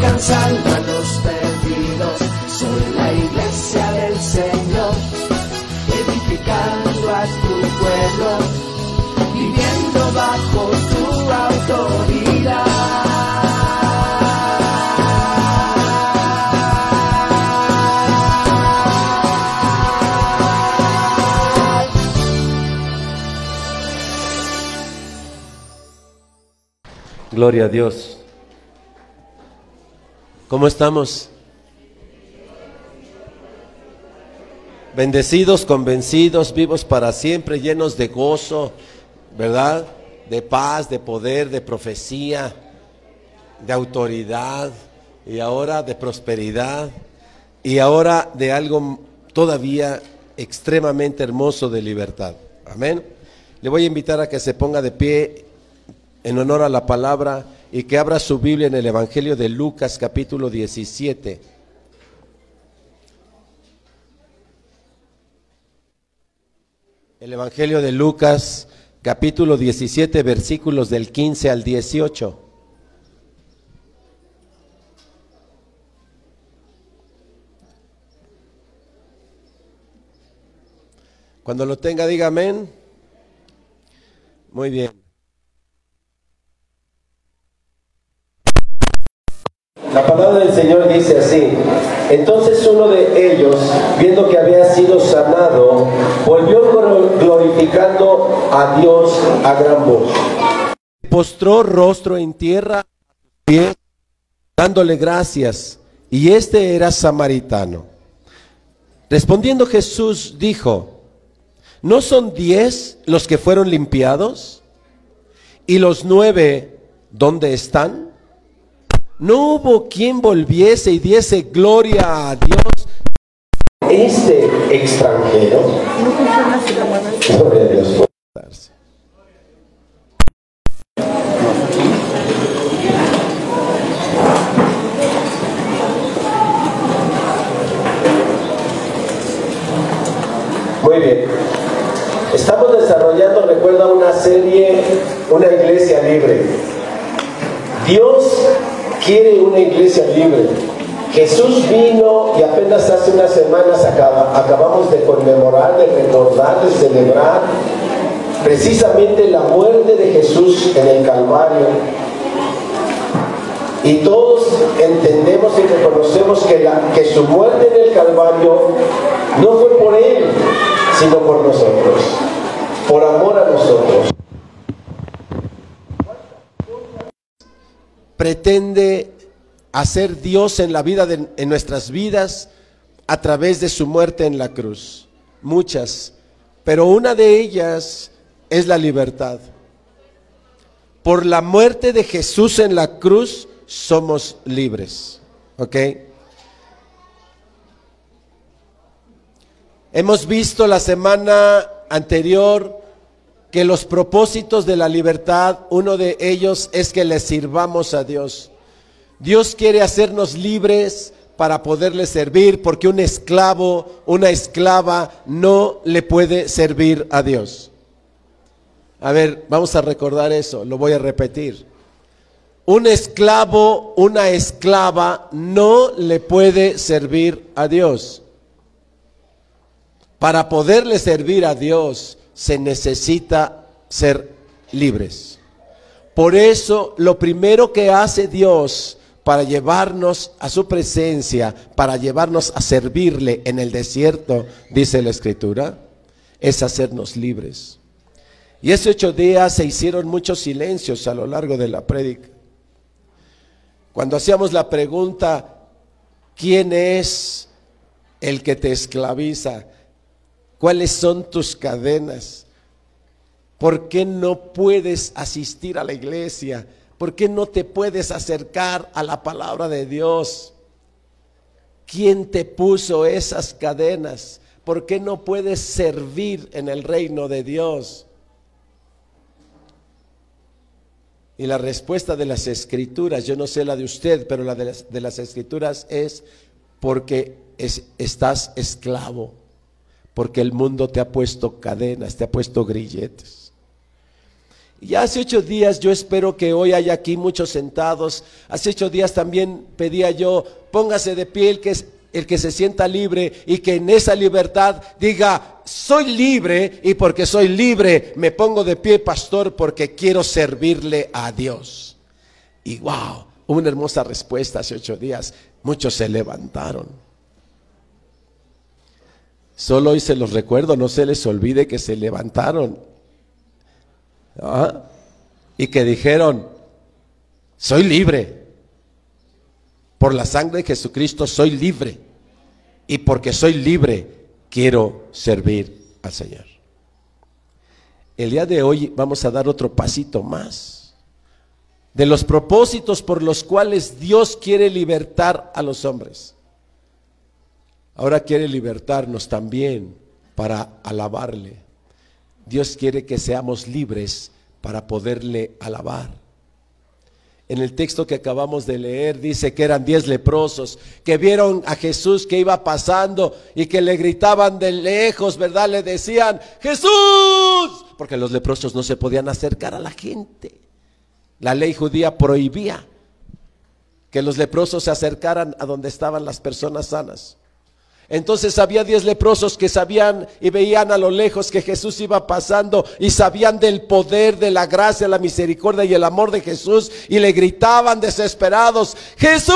alcanzando a los perdidos. Soy la iglesia del Señor, edificando a tu pueblo, viviendo bajo tu autoridad. Gloria a Dios. ¿Cómo estamos? Bendecidos, convencidos, vivos para siempre, llenos de gozo, ¿verdad? De paz, de poder, de profecía, de autoridad y ahora de prosperidad y ahora de algo todavía extremadamente hermoso de libertad. Amén. Le voy a invitar a que se ponga de pie en honor a la palabra y que abra su Biblia en el Evangelio de Lucas capítulo 17. El Evangelio de Lucas capítulo 17 versículos del 15 al 18. Cuando lo tenga, diga amén. Muy bien. La palabra del Señor dice así. Entonces uno de ellos, viendo que había sido sanado, volvió glor- glorificando a Dios a gran voz. Postró rostro en tierra, dándole gracias. Y este era samaritano. Respondiendo Jesús dijo, ¿no son diez los que fueron limpiados? ¿Y los nueve dónde están? No hubo quien volviese y diese gloria a Dios. Este extranjero. Gloria a Dios. Muy bien. Estamos desarrollando, recuerda, una serie, una iglesia libre. Dios quiere una iglesia libre. Jesús vino y apenas hace unas semanas acaba- acabamos de conmemorar, de recordar, de celebrar precisamente la muerte de Jesús en el Calvario. Y todos entendemos y reconocemos que, la- que su muerte en el Calvario no fue por Él, sino por nosotros, por amor a nosotros. pretende hacer Dios en la vida de, en nuestras vidas a través de su muerte en la cruz. Muchas, pero una de ellas es la libertad. Por la muerte de Jesús en la cruz somos libres. ¿Ok? Hemos visto la semana anterior que los propósitos de la libertad, uno de ellos es que le sirvamos a Dios. Dios quiere hacernos libres para poderle servir, porque un esclavo, una esclava no le puede servir a Dios. A ver, vamos a recordar eso, lo voy a repetir. Un esclavo, una esclava no le puede servir a Dios. Para poderle servir a Dios se necesita ser libres. Por eso lo primero que hace Dios para llevarnos a su presencia, para llevarnos a servirle en el desierto, dice la escritura, es hacernos libres. Y esos ocho días se hicieron muchos silencios a lo largo de la prédica. Cuando hacíamos la pregunta, ¿quién es el que te esclaviza? ¿Cuáles son tus cadenas? ¿Por qué no puedes asistir a la iglesia? ¿Por qué no te puedes acercar a la palabra de Dios? ¿Quién te puso esas cadenas? ¿Por qué no puedes servir en el reino de Dios? Y la respuesta de las escrituras, yo no sé la de usted, pero la de las, escrituras es porque estás esclavo, porque el mundo te ha puesto cadenas, te ha puesto grilletes. Y hace ocho días, yo espero que hoy haya aquí muchos sentados. Hace ocho días también pedía yo, póngase de pie el que, el que se sienta libre y que en esa libertad diga, soy libre y porque soy libre me pongo de pie, pastor, porque quiero servirle a Dios. Y wow, una hermosa respuesta hace ocho días. Muchos se levantaron. Solo hoy se los recuerdo, no se les olvide que se levantaron. ¿Ah? Y que dijeron, soy libre. Por la sangre de Jesucristo soy libre. Y porque soy libre, quiero servir al Señor. El día de hoy vamos a dar otro pasito más de los propósitos por los cuales Dios quiere libertar a los hombres. Ahora quiere libertarnos también para alabarle. Dios quiere que seamos libres para poderle alabar en el texto que acabamos de leer dice que eran diez leprosos que vieron a Jesús que iba pasando y que le gritaban de lejos, ¿verdad? Le decían, Jesús, porque los leprosos no se podían acercar a la gente. La ley judía prohibía que los leprosos se acercaran a donde estaban las personas sanas. Entonces había diez leprosos que sabían y veían a lo lejos que Jesús iba pasando y sabían del poder, de la gracia, la misericordia y el amor de Jesús y le gritaban desesperados, Jesús,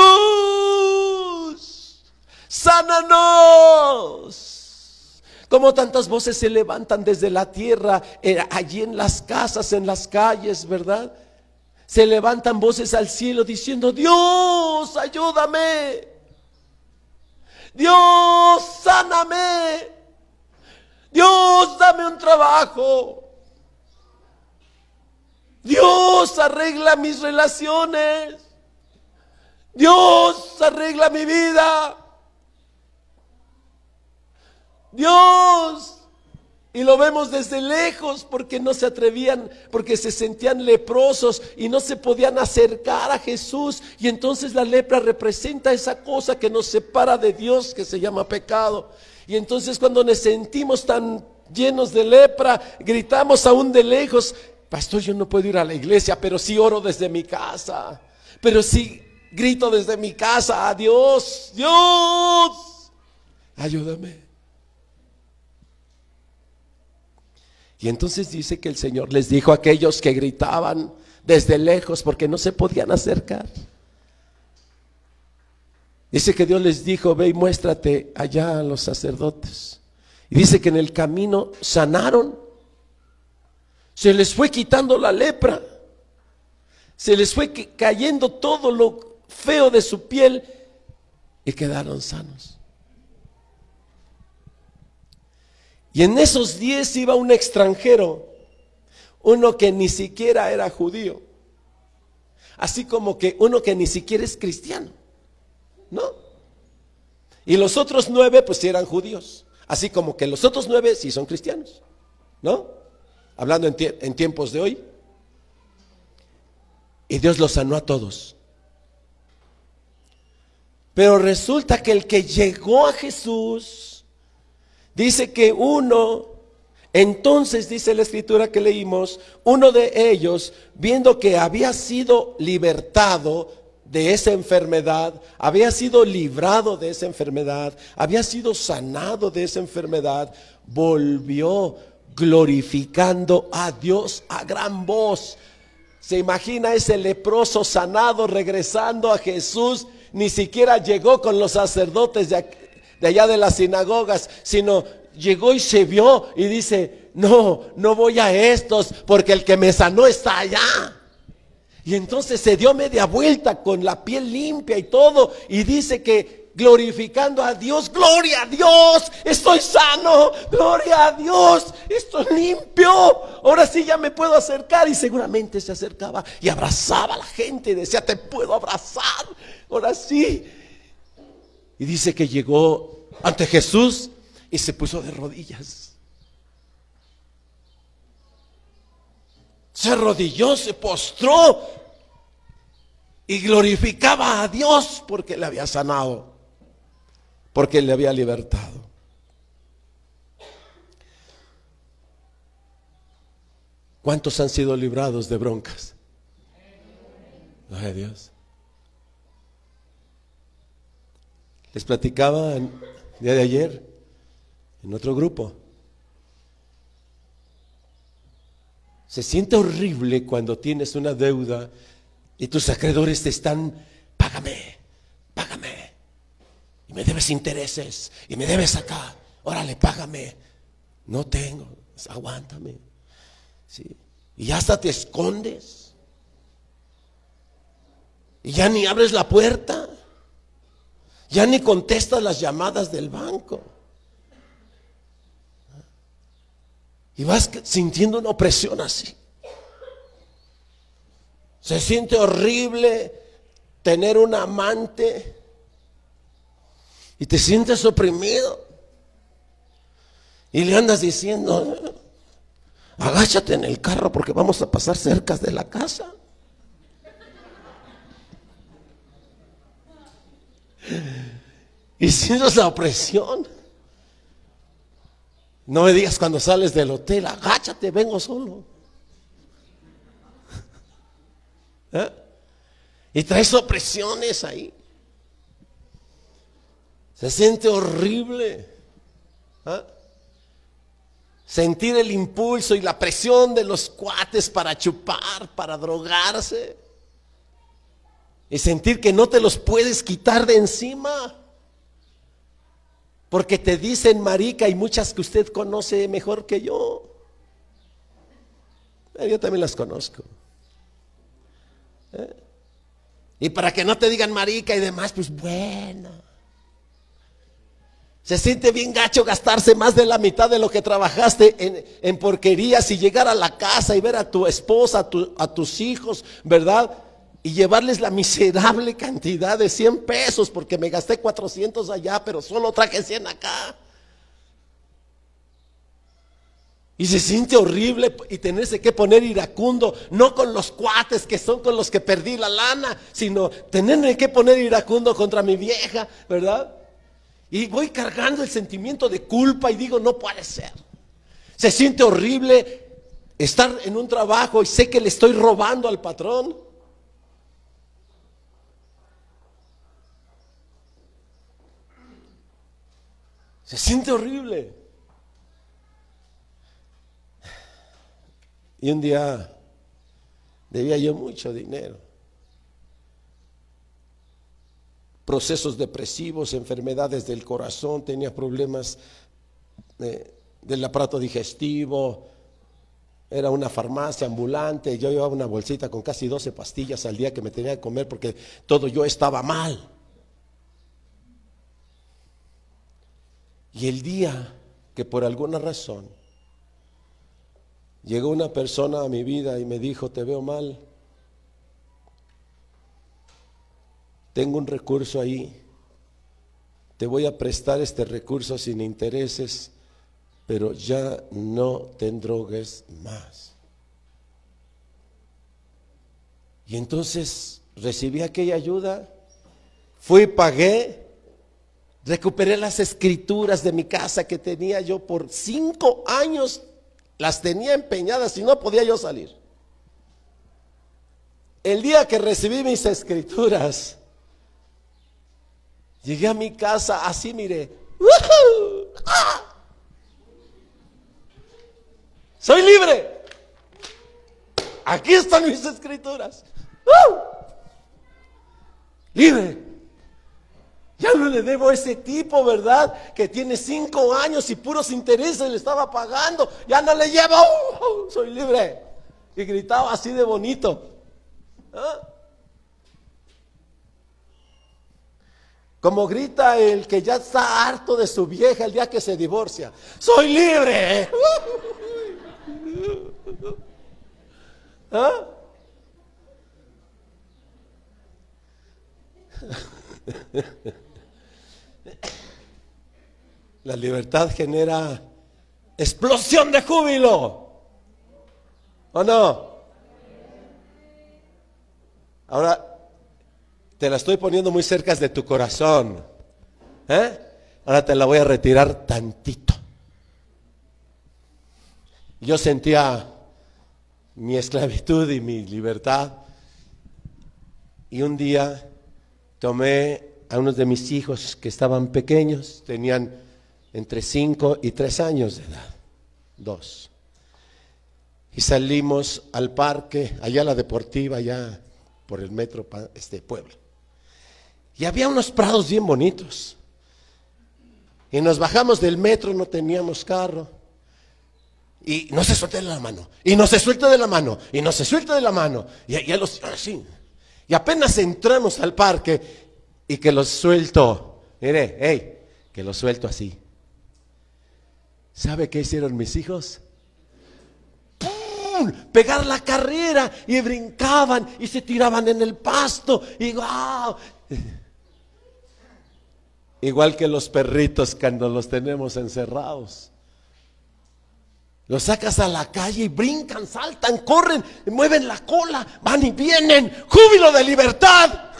sánanos. Como tantas voces se levantan desde la tierra, eh, allí en las casas, en las calles, ¿verdad? Se levantan voces al cielo diciendo, Dios, ayúdame. Dios, sáname. Dios, dame un trabajo. Dios, arregla mis relaciones. Dios, arregla mi vida. Dios, y lo vemos desde lejos porque no se atrevían, porque se sentían leprosos y no se podían acercar a Jesús. Y entonces la lepra representa esa cosa que nos separa de Dios, que se llama pecado. Y entonces cuando nos sentimos tan llenos de lepra, gritamos aún de lejos, pastor, yo no puedo ir a la iglesia, pero sí oro desde mi casa. Pero sí grito desde mi casa a Dios, Dios, ayúdame. Y entonces dice que el Señor les dijo a aquellos que gritaban desde lejos porque no se podían acercar. Dice que Dios les dijo, ve y muéstrate allá a los sacerdotes. Y dice que en el camino sanaron. Se les fue quitando la lepra. Se les fue cayendo todo lo feo de su piel y quedaron sanos. Y en esos diez iba un extranjero, uno que ni siquiera era judío, así como que uno que ni siquiera es cristiano, ¿no? Y los otros nueve pues eran judíos, así como que los otros nueve sí son cristianos, ¿no? Hablando en, en tiempos de hoy. Y Dios los sanó a todos. Pero resulta que el que llegó a Jesús, Dice que uno, entonces dice la escritura que leímos, uno de ellos, viendo que había sido libertado de esa enfermedad, había sido librado de esa enfermedad, había sido sanado de esa enfermedad, volvió glorificando a Dios a gran voz. Se imagina ese leproso sanado regresando a Jesús, ni siquiera llegó con los sacerdotes de, de allá de las sinagogas, sino llegó y se vio y dice, no, no voy a estos porque el que me sanó está allá. Y entonces se dio media vuelta con la piel limpia y todo y dice que glorificando a Dios. Gloria a Dios, estoy sano. Gloria a Dios, estoy limpio. Ahora sí ya me puedo acercar. Y seguramente se acercaba y abrazaba a la gente y decía, te puedo abrazar. Ahora sí. Y dice que llegó ante Jesús y se puso de rodillas. Se arrodilló, se postró y glorificaba a Dios porque le había sanado porque le había libertado. ¿Cuántos han sido librados de broncas? Ay Dios. Les platicaba el día de ayer en otro grupo. Se siente horrible cuando tienes una deuda y tus acreedores te están, págame, págame y me debes intereses y me debes acá. Órale, págame. No tengo, aguántame. ¿Sí? Y hasta te escondes. Y ya ni abres la puerta. Ya ni contestas las llamadas del banco. Y vas sintiendo una opresión así. Se siente horrible tener un amante y te sientes oprimido. Y le andas diciendo, agáchate en el carro porque vamos a pasar cerca de la casa. Y sientes la opresión. No me digas cuando sales del hotel, agáchate, vengo solo. ¿Eh? Y traes opresiones ahí. Se siente horrible. ¿ah? Sentir el impulso y la presión de los cuates para chupar, para drogarse. Y sentir que no te los puedes quitar de encima. Porque te dicen marica y muchas que usted conoce mejor que yo. Eh, yo también las conozco. ¿Eh? Y para que no te digan marica y demás, pues bueno. Se siente bien gacho gastarse más de la mitad de lo que trabajaste en, porquerías y llegar a la casa y ver a tu esposa, a, tus hijos, ¿verdad? Y llevarles la miserable cantidad de 100 pesos porque me gasté 400 allá, pero solo traje 100 acá. Y se siente horrible y tenerse que poner iracundo, no con los cuates que son con los que perdí la lana, sino tenerme que poner iracundo contra mi vieja, ¿verdad? Y voy cargando el sentimiento de culpa y digo, no puede ser. Se siente horrible estar en un trabajo y sé que le estoy robando al patrón. Se siente horrible. Y un día debía yo mucho dinero. procesos depresivos, enfermedades del corazón, tenía problemas eh, del aparato digestivo, era una farmacia ambulante, yo llevaba una bolsita con casi 12 pastillas al día que me tenía que comer porque todo yo estaba mal. Y el día que por alguna razón llegó una persona a mi vida y me dijo, te veo mal, tengo un recurso ahí, te voy a prestar este recurso sin intereses, pero ya no te drogues más. Y entonces recibí aquella ayuda, fui, pagué, recuperé las escrituras de mi casa que tenía yo por cinco años, las tenía empeñadas y no podía yo salir. El día que recibí mis escrituras, Llegué a mi casa así, mire. Soy libre. Aquí están mis escrituras. Libre. Ya no le debo a ese tipo, ¿verdad? Que tiene cinco años y puros intereses le estaba pagando. Ya no le llevo. soy libre. Y gritaba así de bonito. ¿Ah? Como grita el que ya está harto de su vieja el día que se divorcia. Soy libre. ¿Ah? La libertad genera explosión de júbilo. ¿O no? Ahora, te la estoy poniendo muy cerca de tu corazón. ¿eh? Ahora te la voy a retirar tantito. Yo sentía mi esclavitud y mi libertad. Y un día tomé a unos de mis hijos que estaban pequeños, tenían entre 5 y 3 años de edad, dos. Y salimos al parque, allá a la deportiva, allá por el metro, este pueblo. Y había unos prados bien bonitos. Y nos bajamos del metro, no teníamos carro. Y no se suelta de la mano. Y no se suelta de la mano. Y no se suelta de la mano. Y, y, los, así. y apenas entramos al parque y que los suelto. Mire, hey, que los suelto así. ¿Sabe qué hicieron mis hijos? pegar la carrera y brincaban y se tiraban en el pasto y wow. Igual que los perritos cuando los tenemos encerrados. Los sacas a la calle y brincan, saltan, corren, mueven la cola, van y vienen. Júbilo de libertad.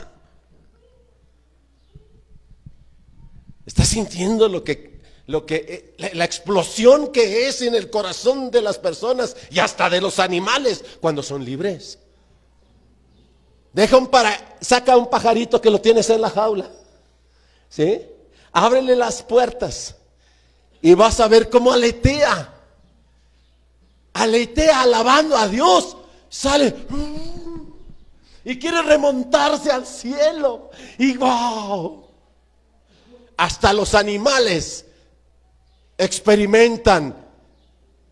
¿Estás sintiendo lo que lo que eh, la, explosión que es en el corazón de las personas y hasta de los animales cuando son libres. Deja un para, saca un pajarito que lo tienes en la jaula. ¿Sí? Ábrele las puertas y vas a ver cómo aletea. Aletea alabando a Dios. Sale y quiere remontarse al cielo. Y wow. Hasta los animales experimentan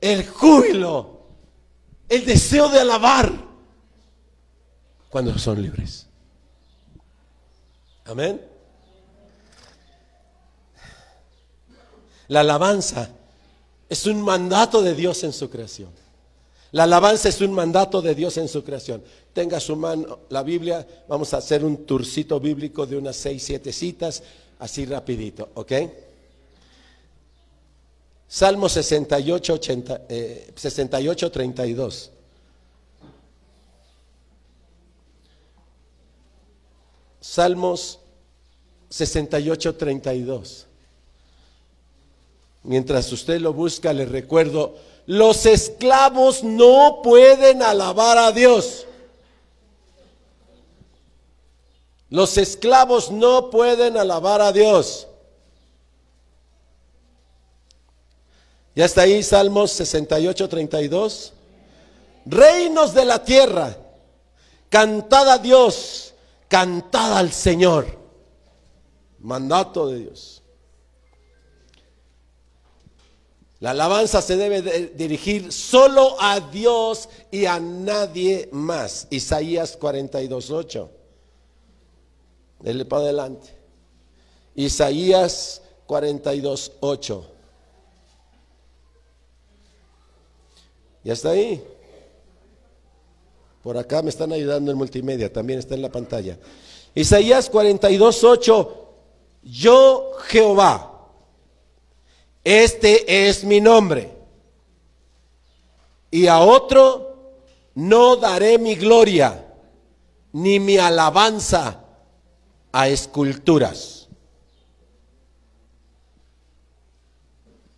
el júbilo, el deseo de alabar cuando son libres. Amén. La alabanza es un mandato de Dios en su creación. La alabanza es un mandato de Dios en su creación. Tenga su mano la Biblia, vamos a hacer un turcito bíblico de unas seis, siete citas, así rapidito, ¿ok? Salmo 68, 80, 68 32. Salmos 68, 32. Mientras usted lo busca, le recuerdo, los esclavos no pueden alabar a Dios. Los esclavos no pueden alabar a Dios. Ya está ahí Salmos 68, 32. Reinos de la tierra, cantad a Dios, cantad al Señor. Mandato de Dios. La alabanza se debe dirigir solo a Dios y a nadie más. Isaías 42, 8. Dele para adelante. Isaías 42, 8. Ya está ahí. Por acá me están ayudando en multimedia, también está en la pantalla. Isaías 42, 8. Yo Jehová, este es mi nombre. Y a otro no daré mi gloria, ni mi alabanza a esculturas.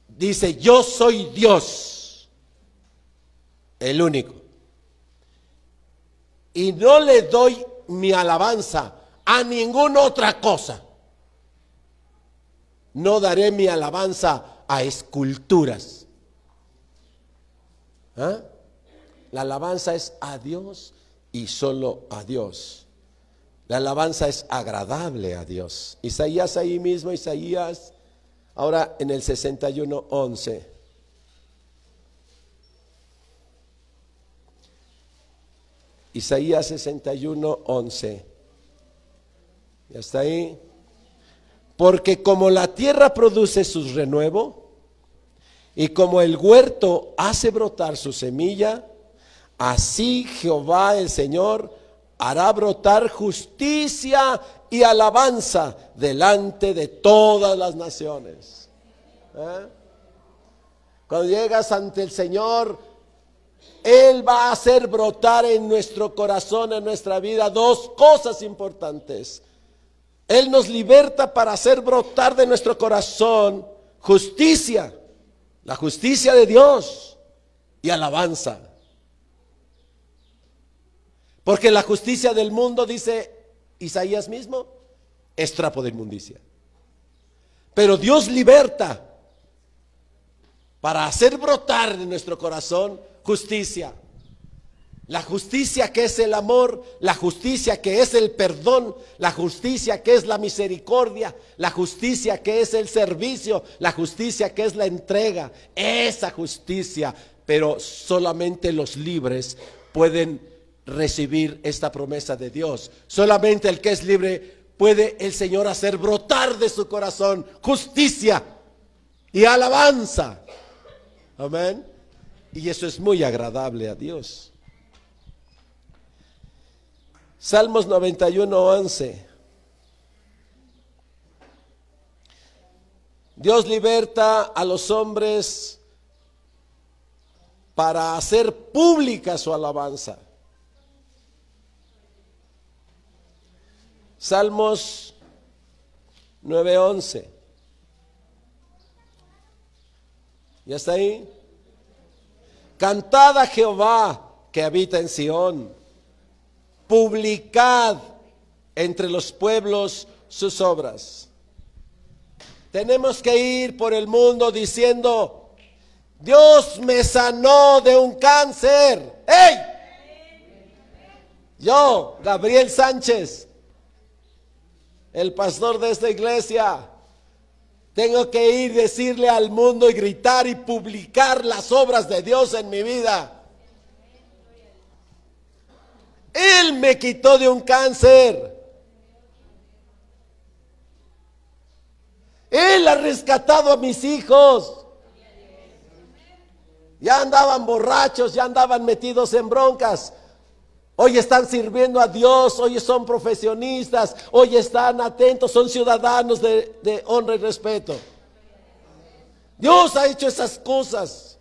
Dice, yo soy Dios el único. Y no le doy mi alabanza a ninguna otra cosa. No daré mi alabanza a esculturas. ¿Ah? La alabanza es a Dios y solo a Dios. La alabanza es agradable a Dios. Isaías ahí mismo, Isaías, ahora en el 61, 11. Isaías 61, 11. ¿Ya está ahí? Porque como la tierra produce su renuevo y como el huerto hace brotar su semilla, así Jehová el Señor hará brotar justicia y alabanza delante de todas las naciones. ¿Eh? Cuando llegas ante el Señor, Él va a hacer brotar en nuestro corazón, en nuestra vida, dos cosas importantes. Él nos liberta para hacer brotar de nuestro corazón justicia, la justicia de Dios y alabanza. Porque la justicia del mundo, dice Isaías mismo, es trapo de inmundicia. Pero Dios liberta para hacer brotar de nuestro corazón justicia. La justicia que es el amor, la justicia que es el perdón, la justicia que es la misericordia, la justicia que es el servicio, la justicia que es la entrega. Esa justicia, pero solamente los libres pueden recibir esta promesa de Dios. Solamente el que es libre puede el Señor hacer brotar de su corazón justicia y alabanza. Amén. Y eso es muy agradable a Dios. Salmos 91, 11. Dios liberta a los hombres para hacer pública su alabanza. Salmos 9:11. ¿Ya está ahí? Cantad a Jehová que habita en Sión publicad entre los pueblos sus obras. Tenemos que ir por el mundo diciendo, Dios me sanó de un cáncer. ¡Ey! Yo, Gabriel Sánchez, el pastor de esta iglesia, tengo que ir decirle al mundo y gritar y publicar las obras de Dios en mi vida. Él me quitó de un cáncer. Él ha rescatado a mis hijos. Ya andaban borrachos, ya andaban metidos en broncas. Hoy están sirviendo a Dios, hoy son profesionistas, hoy están atentos, son ciudadanos de, de honra y respeto. Dios ha hecho esas cosas.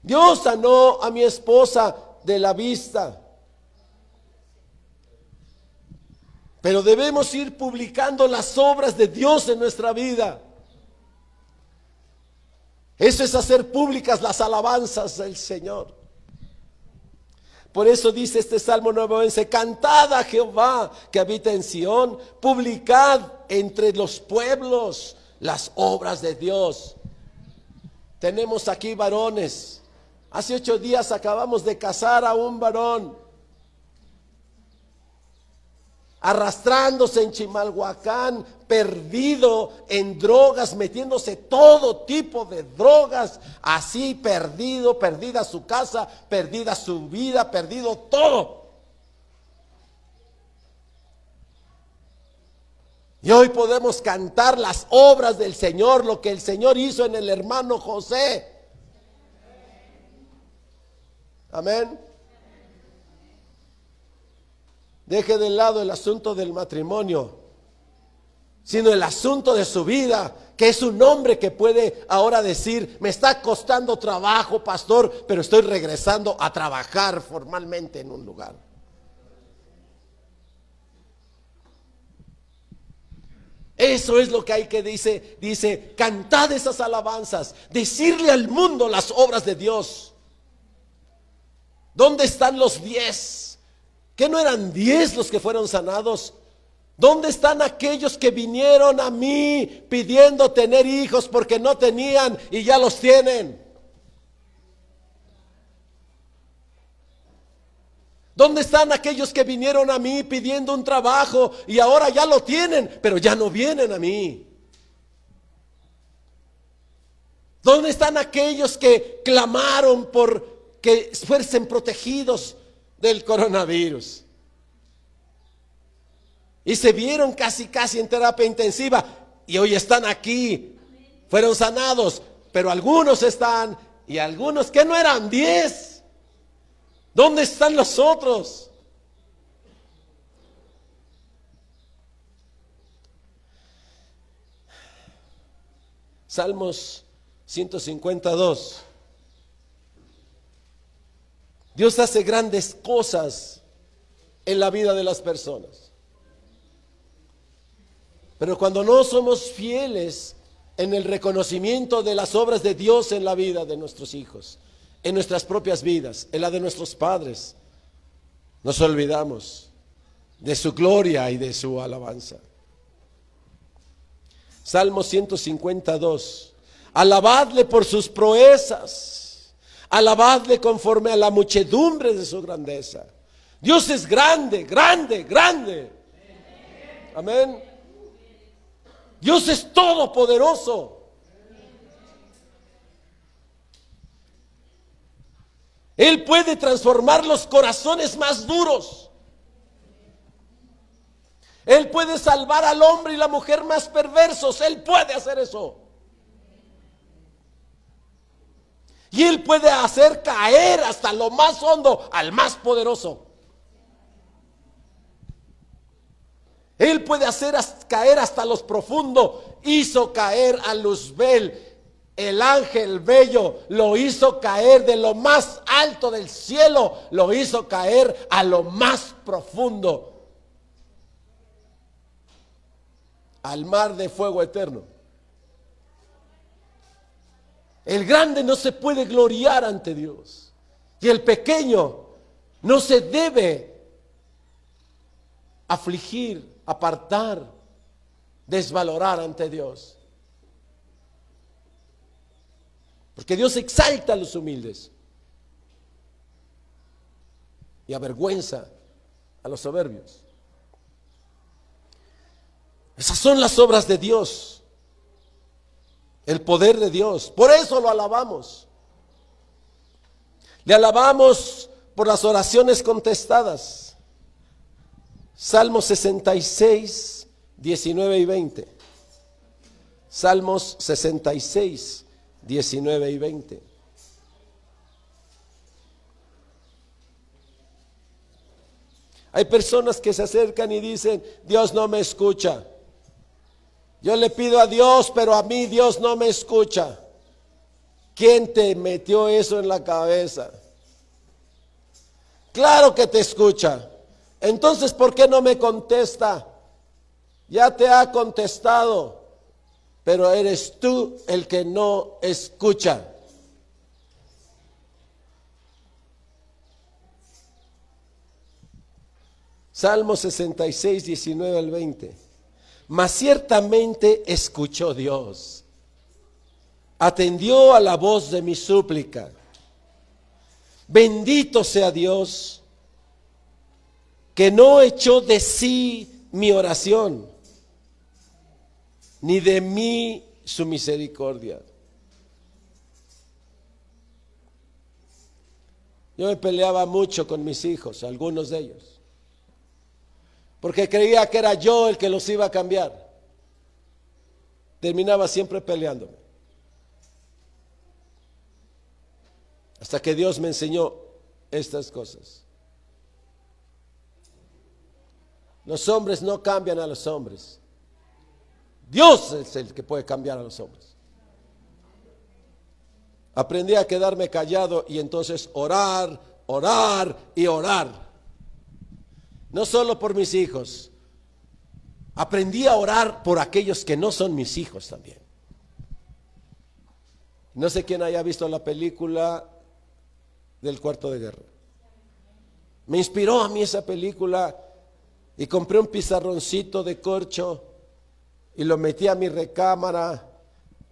Dios sanó a mi esposa de la vista. Pero debemos ir publicando las obras de Dios en nuestra vida. Eso es hacer públicas las alabanzas del Señor. Por eso dice este Salmo 9:11, cantad a Jehová que habita en Sión, publicad entre los pueblos las obras de Dios. Tenemos aquí varones Hace ocho días acabamos de casar a un varón arrastrándose en Chimalhuacán, perdido en drogas, metiéndose todo tipo de drogas, así perdido, perdida su casa, perdida su vida, perdido todo. Y hoy podemos cantar las obras del Señor, lo que el Señor hizo en el hermano José. Amén. Deje de lado el asunto del matrimonio, sino el asunto de su vida, que es un hombre que puede ahora decir, me está costando trabajo, pastor, pero estoy regresando a trabajar formalmente en un lugar. Eso es lo que hay que dice, dice, cantad esas alabanzas, decirle al mundo las obras de Dios. ¿Dónde están los diez? ¿Que no eran diez los que fueron sanados? ¿Dónde están aquellos que vinieron a mí pidiendo tener hijos porque no tenían y ya los tienen? ¿Dónde están aquellos que vinieron a mí pidiendo un trabajo y ahora ya lo tienen, pero ya no vienen a mí? ¿Dónde están aquellos que clamaron por que fuesen protegidos del coronavirus. Y se vieron casi, casi en terapia intensiva. Y hoy están aquí. Fueron sanados. Pero algunos están. Y algunos que no eran diez. ¿Dónde están los otros? Salmos 152. Dios hace grandes cosas en la vida de las personas. Pero cuando no somos fieles en el reconocimiento de las obras de Dios en la vida de nuestros hijos, en nuestras propias vidas, en la de nuestros padres, nos olvidamos de su gloria y de su alabanza. Salmo 152. Alabadle por sus proezas. Alabadle conforme a la muchedumbre de su grandeza. Dios es grande, grande, grande. Amén. Dios es todopoderoso. Él puede transformar los corazones más duros. Él puede salvar al hombre y la mujer más perversos. Él puede hacer eso. Y Él puede hacer caer hasta lo más hondo al más poderoso. Él puede hacer caer hasta los profundos. Hizo caer a Luzbel, el ángel bello, lo hizo caer de lo más alto del cielo, lo hizo caer a lo más profundo, al mar de fuego eterno. El grande no se puede gloriar ante Dios. Y el pequeño no se debe afligir apartar, desvalorar ante Dios. Porque Dios exalta a los humildes y avergüenza a los soberbios. Esas son las obras de Dios, el poder de Dios. Por eso lo alabamos. Le alabamos por las oraciones contestadas. Salmos 66, 19 y 20. Salmos 66, 19 y 20. Hay personas que se acercan y dicen, Dios no me escucha. Yo le pido a Dios, pero a mí Dios no me escucha. ¿Quién te metió eso en la cabeza? Claro que te escucha. Entonces, ¿por qué no me contesta? Ya te ha contestado, pero eres tú el que no escucha. Salmo 66, 19 al 20. Mas ciertamente escuchó Dios, atendió a la voz de mi súplica. Bendito sea Dios que no echó de sí mi oración, ni de mí su misericordia. Yo me peleaba mucho con mis hijos, algunos de ellos, porque creía que era yo el que los iba a cambiar. Terminaba siempre peleándome. Hasta que Dios me enseñó estas cosas. Los hombres no cambian a los hombres. Dios es el que puede cambiar a los hombres. Aprendí a quedarme callado y entonces orar, orar y orar. No solo por mis hijos. Aprendí a orar por aquellos que no son mis hijos también. No sé quién haya visto la película del cuarto de guerra. Me inspiró a mí esa película y compré un pizarroncito de corcho y lo metí a mi recámara,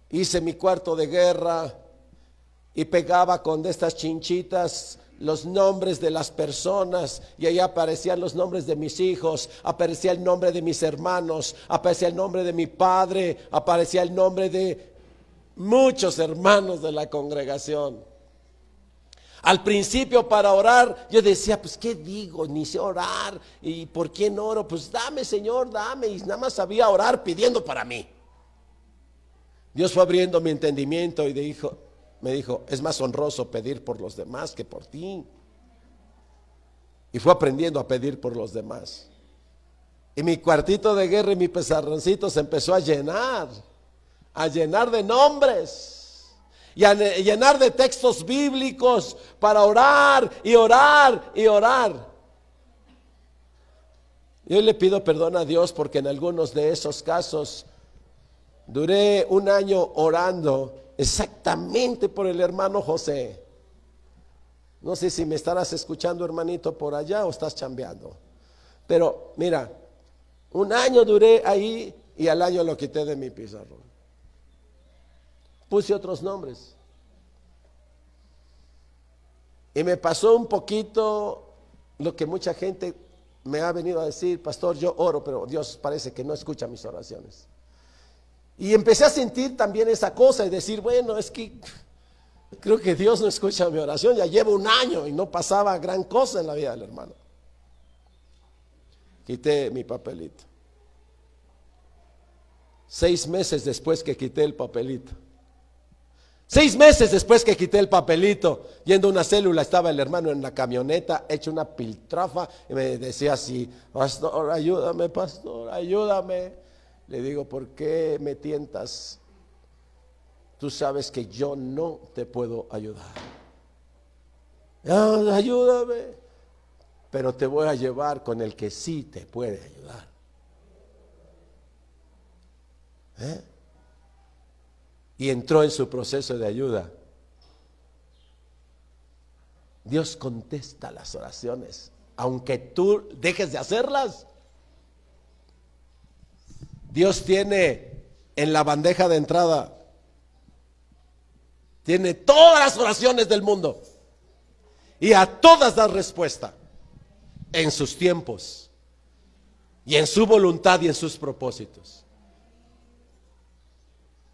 hice mi cuarto de guerra y pegaba con de estas chinchitas los nombres de las personas y ahí aparecían los nombres de mis hijos, aparecía el nombre de mis hermanos, aparecía el nombre de mi padre, aparecía el nombre de muchos hermanos de la congregación. Al principio para orar, yo decía, pues ¿qué digo? Ni sé orar. ¿Y por quién oro? Pues dame, Señor, dame. Y nada más sabía orar pidiendo para mí. Dios fue abriendo mi entendimiento y dijo, me dijo, es más honroso pedir por los demás que por ti. Y fue aprendiendo a pedir por los demás. Y mi cuartito de guerra y mi pesarroncito se empezó a llenar, a llenar de nombres y a llenar de textos bíblicos para orar y orar y orar. Y hoy le pido perdón a Dios porque en algunos de esos casos duré un año orando exactamente por el hermano José. No sé si me estarás escuchando, hermanito, por allá o estás chambeando. Pero mira, un año duré ahí y al año lo quité de mi pizarrón. Puse otros nombres. Y me pasó un poquito lo que mucha gente me ha venido a decir, pastor, yo oro, pero Dios parece que no escucha mis oraciones. Y empecé a sentir también esa cosa y decir, bueno, es que creo que Dios no escucha mi oración, ya llevo un año y no pasaba gran cosa en la vida del hermano. Quité mi papelito. Seis meses después que quité el papelito. Seis meses después que quité el papelito, yendo a una célula, estaba el hermano en la camioneta, hecho una piltrafa, y me decía así, pastor, ayúdame, pastor, ayúdame. Le digo, ¿por qué me tientas? Tú sabes que yo no te puedo ayudar. Ah, ayúdame. Pero te voy a llevar con el que sí te puede ayudar. ¿Eh? Y entró en su proceso de ayuda. Dios contesta las oraciones, aunque tú dejes de hacerlas. Dios tiene en la bandeja de entrada, tiene todas las oraciones del mundo y a todas da respuesta en sus tiempos y en su voluntad y en sus propósitos.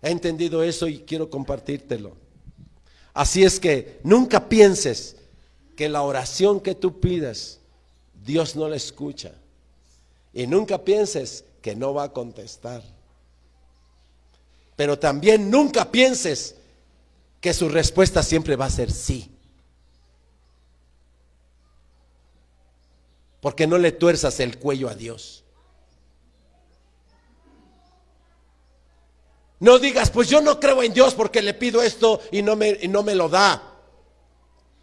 He entendido eso y quiero compartírtelo. Así es que nunca pienses que la oración que tú pidas, Dios no la escucha. Y nunca pienses que no va a contestar. Pero también nunca pienses que su respuesta siempre va a ser sí. Porque no le tuerzas el cuello a Dios. No digas, pues yo no creo en Dios porque le pido esto y no me, y no me lo da.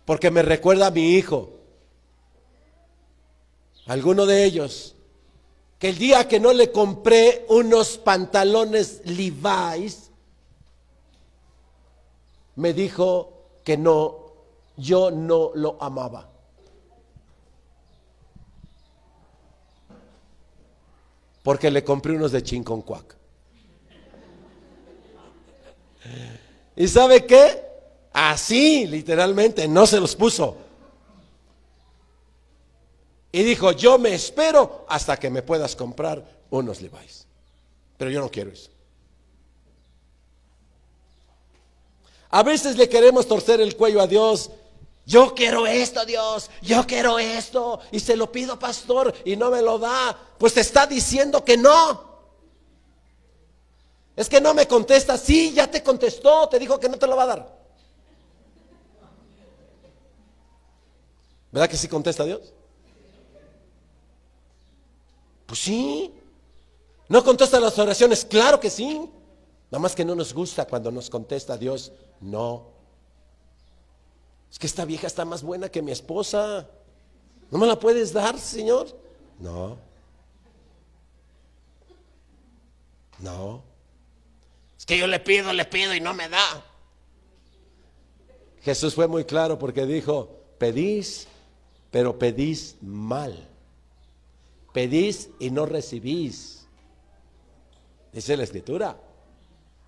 Porque me recuerda a mi hijo. Alguno de ellos que el día que no le compré unos pantalones Levi's, me dijo que no, yo no lo amaba. Porque le compré unos de Chinconcuac. ¿Y sabe qué? Así, literalmente, no se los puso. Y dijo, yo me espero hasta que me puedas comprar unos Levi's. Pero yo no quiero eso. A veces le queremos torcer el cuello a Dios. Yo quiero esto, Dios. Yo quiero esto. Y se lo pido, pastor, y no me lo da. Pues te está diciendo que no. Es que no me contesta. Sí, ya te contestó. Te dijo que no te lo va a dar. ¿Verdad que sí contesta Dios? Pues sí. ¿No contesta las oraciones? Claro que sí. Nada más que no nos gusta cuando nos contesta Dios, no. Es que esta vieja está más buena que mi esposa. ¿No me la puedes dar, Señor? No. No. Es que yo le pido, le pido y no me da. Jesús fue muy claro porque dijo, pedís, pero pedís mal. Pedís y no recibís. Dice la escritura.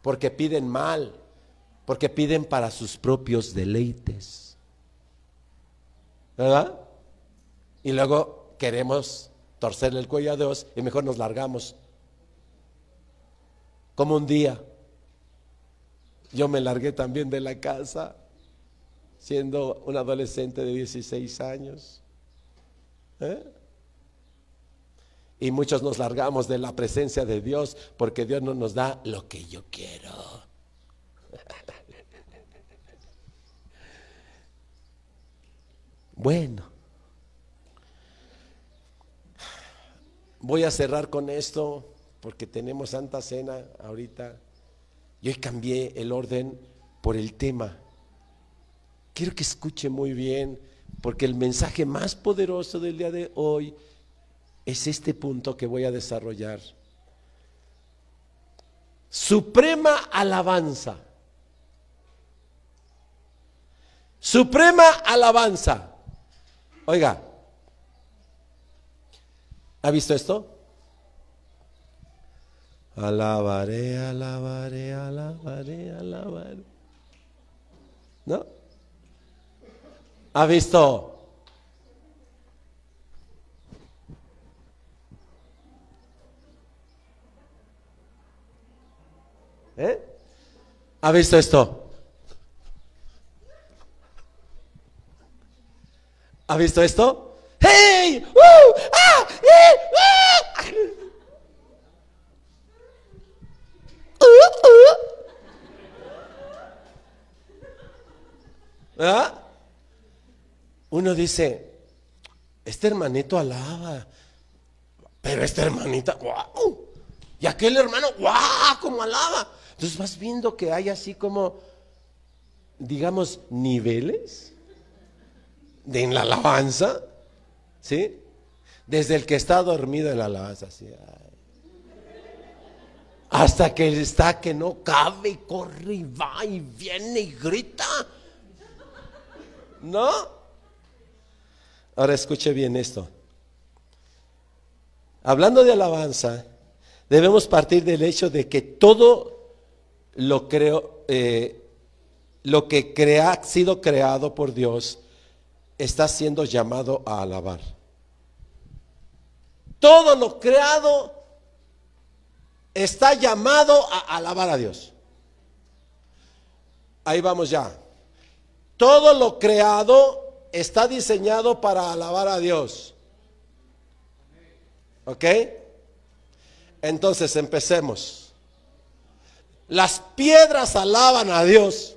Porque piden mal. Porque piden para sus propios deleites. ¿Verdad? Y luego queremos torcerle el cuello a Dios y mejor nos largamos. Como un día. Yo me largué también de la casa. siendo un adolescente de 16 años. ¿Eh? Y muchos nos largamos de la presencia de Dios porque Dios no nos da lo que yo quiero. Bueno, voy a cerrar con esto porque tenemos Santa Cena ahorita. Y hoy cambié el orden por el tema. Quiero que escuche muy bien, porque el mensaje más poderoso del día de hoy es este punto que voy a desarrollar. Suprema alabanza. Suprema alabanza. Oiga, ¿ha visto esto? Alabaré, alabaré, alabaré, alabaré. ¿No? ¿Ha visto? ¿Eh? ¿Ha visto esto? ¿Ha visto esto? ¡Hey! ¡Uh! ¡Ah! ¡Eh! ¡Ah! ¿Ah? Uno dice, este hermanito alaba, pero esta hermanita, ¡guau! Y aquel hermano, ¡guau! Como alaba. Entonces vas viendo que hay así como, digamos, niveles de en la alabanza, ¿sí? Desde el que está dormido en la alabanza, así, hasta que está que no cabe y corre y va y viene y grita. ¿No? Ahora escuche bien esto. Hablando de alabanza, debemos partir del hecho de que todo lo creo, eh, lo que crea, ha sido creado por Dios está siendo llamado a alabar. Todo lo creado está llamado a alabar a Dios. Ahí vamos ya. Todo lo creado está diseñado para alabar a Dios. ¿Ok? Entonces empecemos. Las piedras alaban a Dios.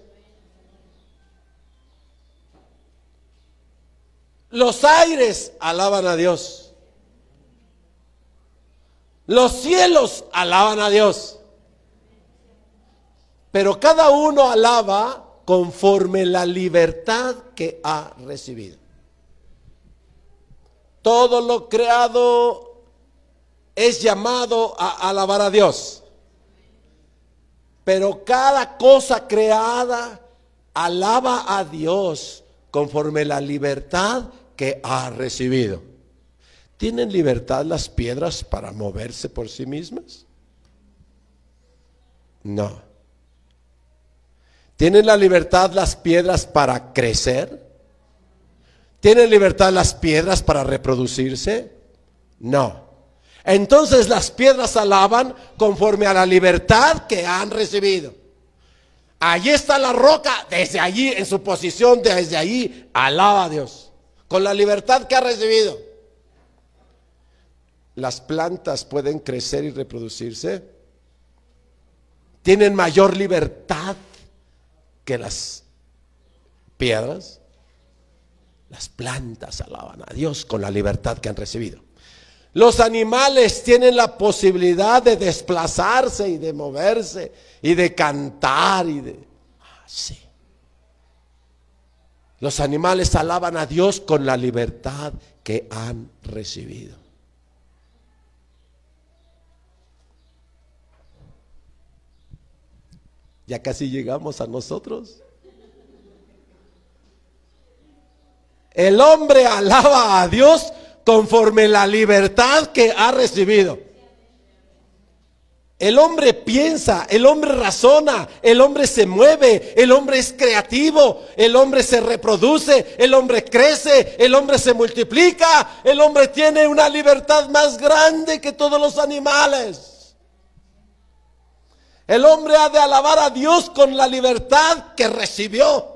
Los aires alaban a Dios. Los cielos alaban a Dios. Pero cada uno alaba conforme la libertad que ha recibido. Todo lo creado es llamado a alabar a Dios. Pero cada cosa creada alaba a Dios conforme la libertad que ha recibido. ¿Tienen libertad las piedras para moverse por sí mismas? No. ¿Tienen la libertad las piedras para crecer? ¿Tienen libertad las piedras para reproducirse? No. Entonces las piedras alaban conforme a la libertad que han recibido. Allí está la roca, desde allí, en su posición, desde allí, alaba a Dios, con la libertad que ha recibido. Las plantas pueden crecer y reproducirse. Tienen mayor libertad que las piedras. Las plantas alaban a Dios con la libertad que han recibido. Los animales tienen la posibilidad de desplazarse y de moverse y de cantar y de... Ah, sí. Los animales alaban a Dios con la libertad que han recibido. Ya casi llegamos a nosotros. El hombre alaba a Dios conforme la libertad que ha recibido. El hombre piensa, el hombre razona, el hombre se mueve, el hombre es creativo, el hombre se reproduce, el hombre crece, el hombre se multiplica, el hombre tiene una libertad más grande que todos los animales. El hombre ha de alabar a Dios con la libertad que recibió.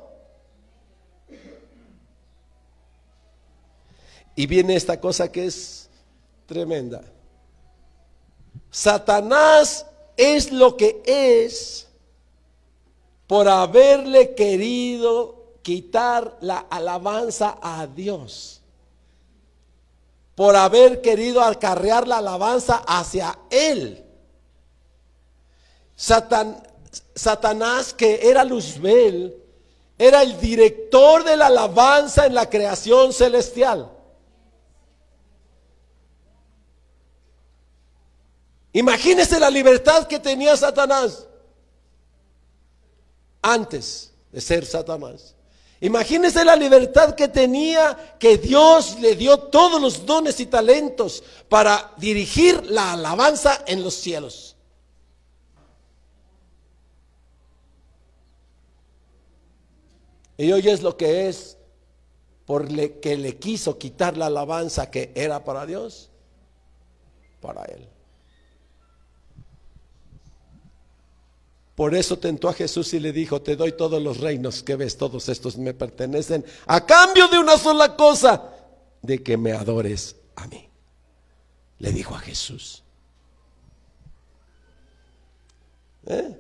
Y viene esta cosa que es tremenda. Satanás es lo que es por haberle querido quitar la alabanza a Dios. Por haber querido acarrear la alabanza hacia Él. Satanás, que era Luzbel, era el director de la alabanza en la creación celestial. Imagínese la libertad que tenía Satanás antes de ser Satanás. Imagínese la libertad que tenía, que Dios le dio todos los dones y talentos para dirigir la alabanza en los cielos. Y hoy es lo que es por que le quiso quitar la alabanza que era para Dios, para él. Por eso tentó a Jesús y le dijo, te doy todos los reinos que ves, todos estos me pertenecen, a cambio de una sola cosa, de que me adores a mí. Le dijo a Jesús. ¿Eh?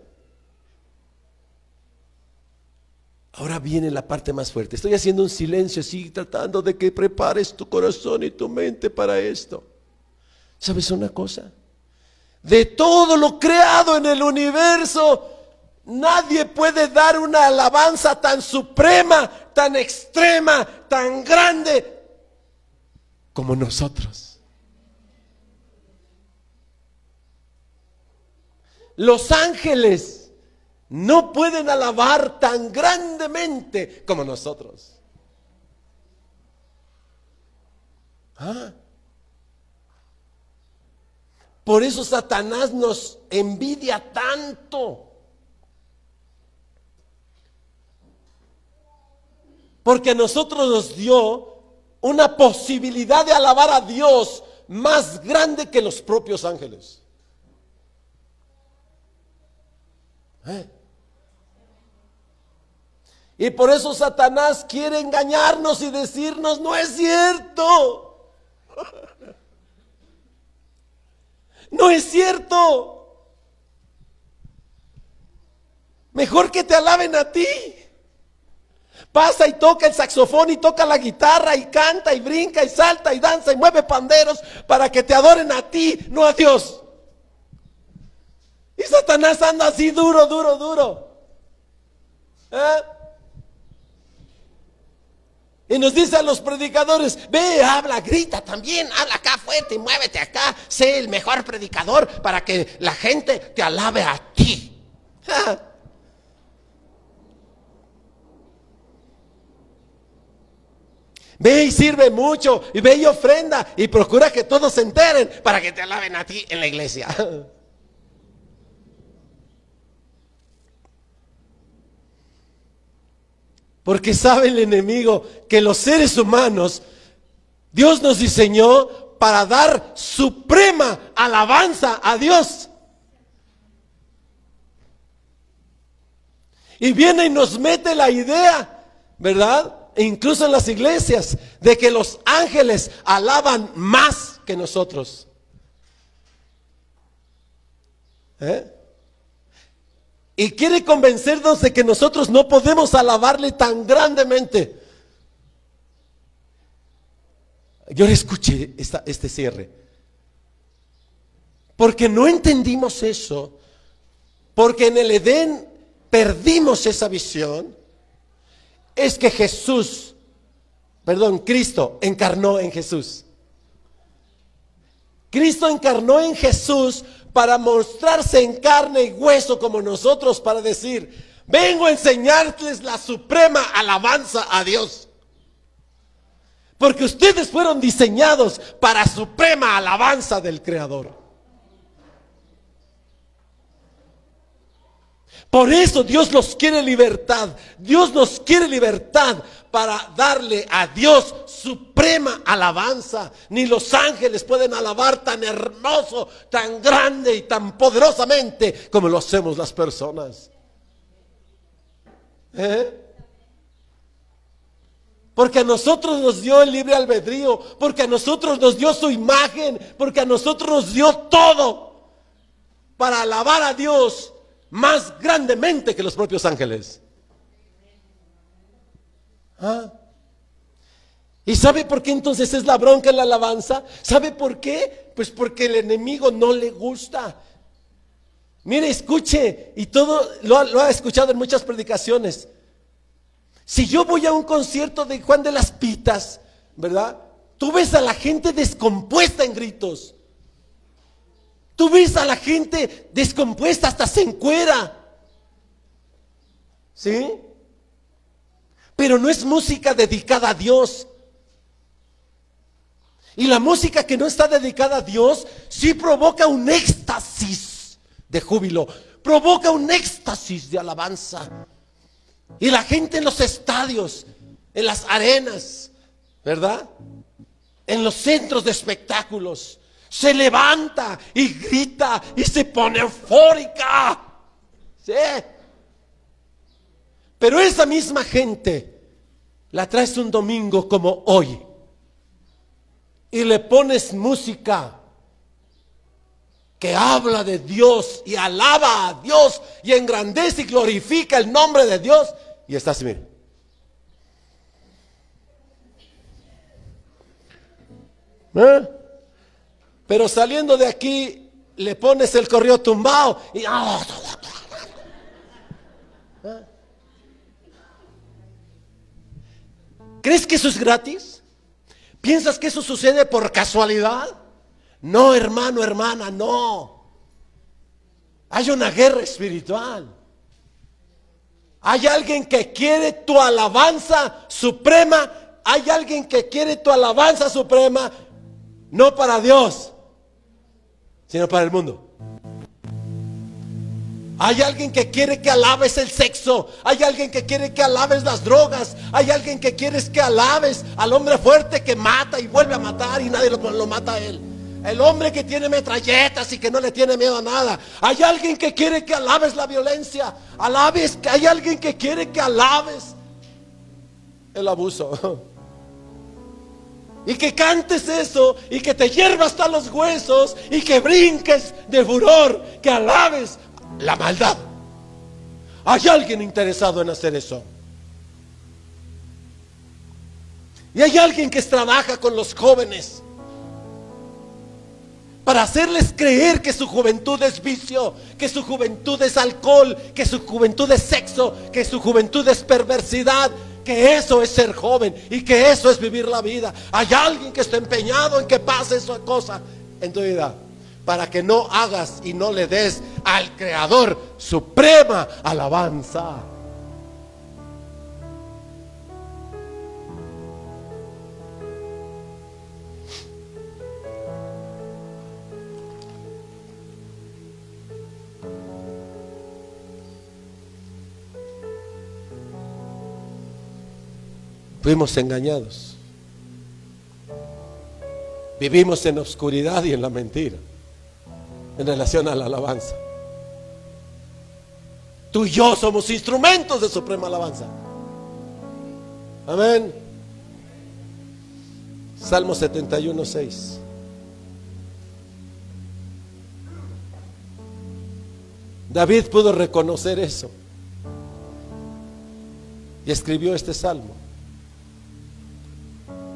Ahora viene la parte más fuerte. Estoy haciendo un silencio así, tratando de que prepares tu corazón y tu mente para esto. ¿Sabes una cosa? De todo lo creado en el universo, nadie puede dar una alabanza tan suprema, tan extrema, tan grande como nosotros. Los ángeles no pueden alabar tan grandemente como nosotros. ¿Ah? Por eso Satanás nos envidia tanto. Porque nosotros nos dio una posibilidad de alabar a Dios más grande que los propios ángeles. ¿Eh? Y por eso Satanás quiere engañarnos y decirnos, no es cierto. No es cierto. Mejor que te alaben a ti. Pasa y toca el saxofón y toca la guitarra y canta y brinca y salta y danza y mueve panderos para que te adoren a ti, no a Dios. Y Satanás anda así duro, duro, duro. ¿Eh? Y nos dice a los predicadores, ve, habla, grita también, habla acá fuerte, muévete acá, sé el mejor predicador para que la gente te alabe a ti. Ve y sirve mucho, y ve y ofrenda, y procura que todos se enteren para que te alaben a ti en la iglesia. Porque sabe el enemigo que los seres humanos, Dios nos diseñó para dar suprema alabanza a Dios. Y viene y nos mete la idea, ¿verdad? E incluso en las iglesias, de que los ángeles alaban más que nosotros. ¿Eh? Y quiere convencernos de que nosotros no podemos alabarle tan grandemente. Yo le escuché este cierre. Porque no entendimos eso. Porque en el Edén perdimos esa visión. Es que Jesús, perdón, Cristo encarnó en Jesús. Cristo encarnó en Jesús para mostrarse en carne y hueso como nosotros, para decir, vengo a enseñarles la suprema alabanza a Dios. Porque ustedes fueron diseñados para suprema alabanza del Creador. Por eso Dios los quiere libertad. Dios nos quiere libertad para darle a Dios suprema alabanza. Ni los ángeles pueden alabar tan hermoso, tan grande y tan poderosamente como lo hacemos las personas. ¿Eh? Porque a nosotros nos dio el libre albedrío, porque a nosotros nos dio su imagen, porque a nosotros nos dio todo para alabar a Dios más grandemente que los propios ángeles. ¿Ah? ¿Y sabe por qué entonces es la bronca en la alabanza? ¿Sabe por qué? Pues porque el enemigo no le gusta. Mire, escuche, y todo lo, ha escuchado en muchas predicaciones. Si yo voy a un concierto de Juan de las Pitas, ¿verdad? Tú ves a la gente descompuesta en gritos. Tú ves a la gente descompuesta, hasta se encuera. ¿Sí? Pero no es música dedicada a Dios. Y la música que no está dedicada a Dios sí provoca un éxtasis de júbilo, provoca un éxtasis de alabanza. Y la gente en los estadios, en las arenas, ¿verdad? En los centros de espectáculos, se levanta y grita y se pone eufórica. ¿Sí? Pero esa misma gente la traes un domingo como hoy y le pones música que habla de Dios y alaba a Dios y engrandece y glorifica el nombre de Dios. Y estás, mire. ¿Eh? Pero saliendo de aquí, le pones el correo tumbado y. ¡ah! ¿Eh? ¿Crees que eso es gratis? ¿Piensas que eso sucede por casualidad? No, hermano, hermana, no. Hay una guerra espiritual. Hay alguien que quiere tu alabanza suprema. Hay alguien que quiere tu alabanza suprema, no para Dios, sino para el mundo. Hay alguien que quiere que alabes el sexo. Hay alguien que quiere que alabes las drogas. Hay alguien que quiere que alabes al hombre fuerte que mata y vuelve a matar y nadie lo, mata a él. El hombre que tiene metralletas y que no le tiene miedo a nada. Hay alguien que quiere que alabes la violencia. Alabes, hay alguien que quiere que alabes el abuso. Y que cantes eso y que te hierva hasta los huesos y que brinques de furor, que alabes la maldad. Hay alguien interesado en hacer eso. Y hay alguien que trabaja con los jóvenes para hacerles creer que su juventud es vicio, que su juventud es alcohol, que su juventud es sexo, que su juventud es perversidad, que eso es ser joven y que eso es vivir la vida. Hay alguien que está empeñado en que pase esa cosa en tu vida para que no hagas y no le des al Creador suprema alabanza. Fuimos engañados. Vivimos en oscuridad y en la mentira en relación a la alabanza. Tú y yo somos instrumentos de suprema alabanza. Amén. Salmo 71, 6. David pudo reconocer eso y escribió este salmo.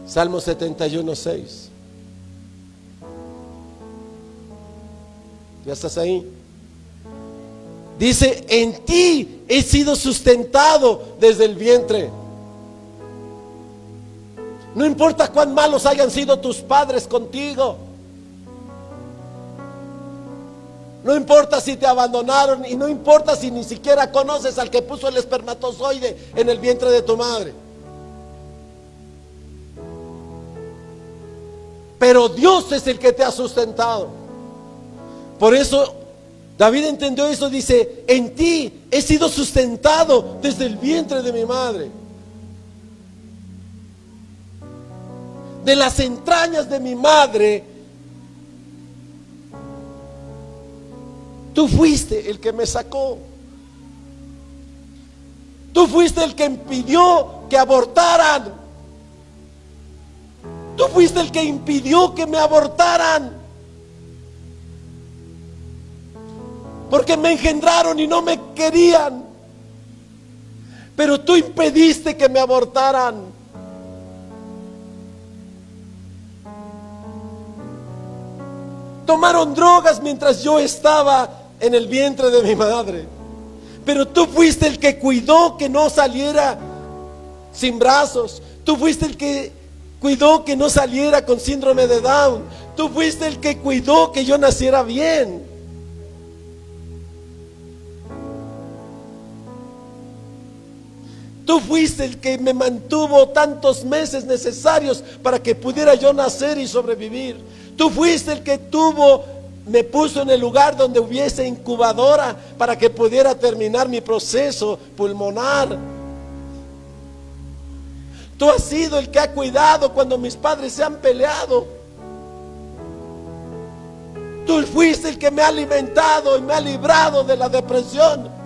Salmo 71, 6. ¿Ya estás ahí? Dice, en ti he sido sustentado desde el vientre. No importa cuán malos hayan sido tus padres contigo. No importa si te abandonaron y no importa si ni siquiera conoces al que puso el espermatozoide en el vientre de tu madre. Pero Dios es el que te ha sustentado. Por eso David entendió eso, dice, en ti he sido sustentado desde el vientre de mi madre. De las entrañas de mi madre, tú fuiste el que me sacó. Tú fuiste el que impidió que abortaran Tú fuiste el que impidió que me abortaran. Porque me engendraron y no me querían. Pero tú impediste que me abortaran. Tomaron drogas mientras yo estaba en el vientre de mi madre. Pero tú fuiste el que cuidó que no saliera sin brazos. Tú fuiste el que cuidó que no saliera con síndrome de Down. Tú fuiste el que cuidó que yo naciera bien. Tú fuiste el que me mantuvo tantos meses necesarios para que pudiera yo nacer y sobrevivir. Tú fuiste el que tuvo, me puso en el lugar donde hubiese incubadora para que pudiera terminar mi proceso pulmonar. Tú has sido el que ha cuidado cuando mis padres se han peleado. Tú fuiste el que me ha alimentado y me ha librado de la depresión.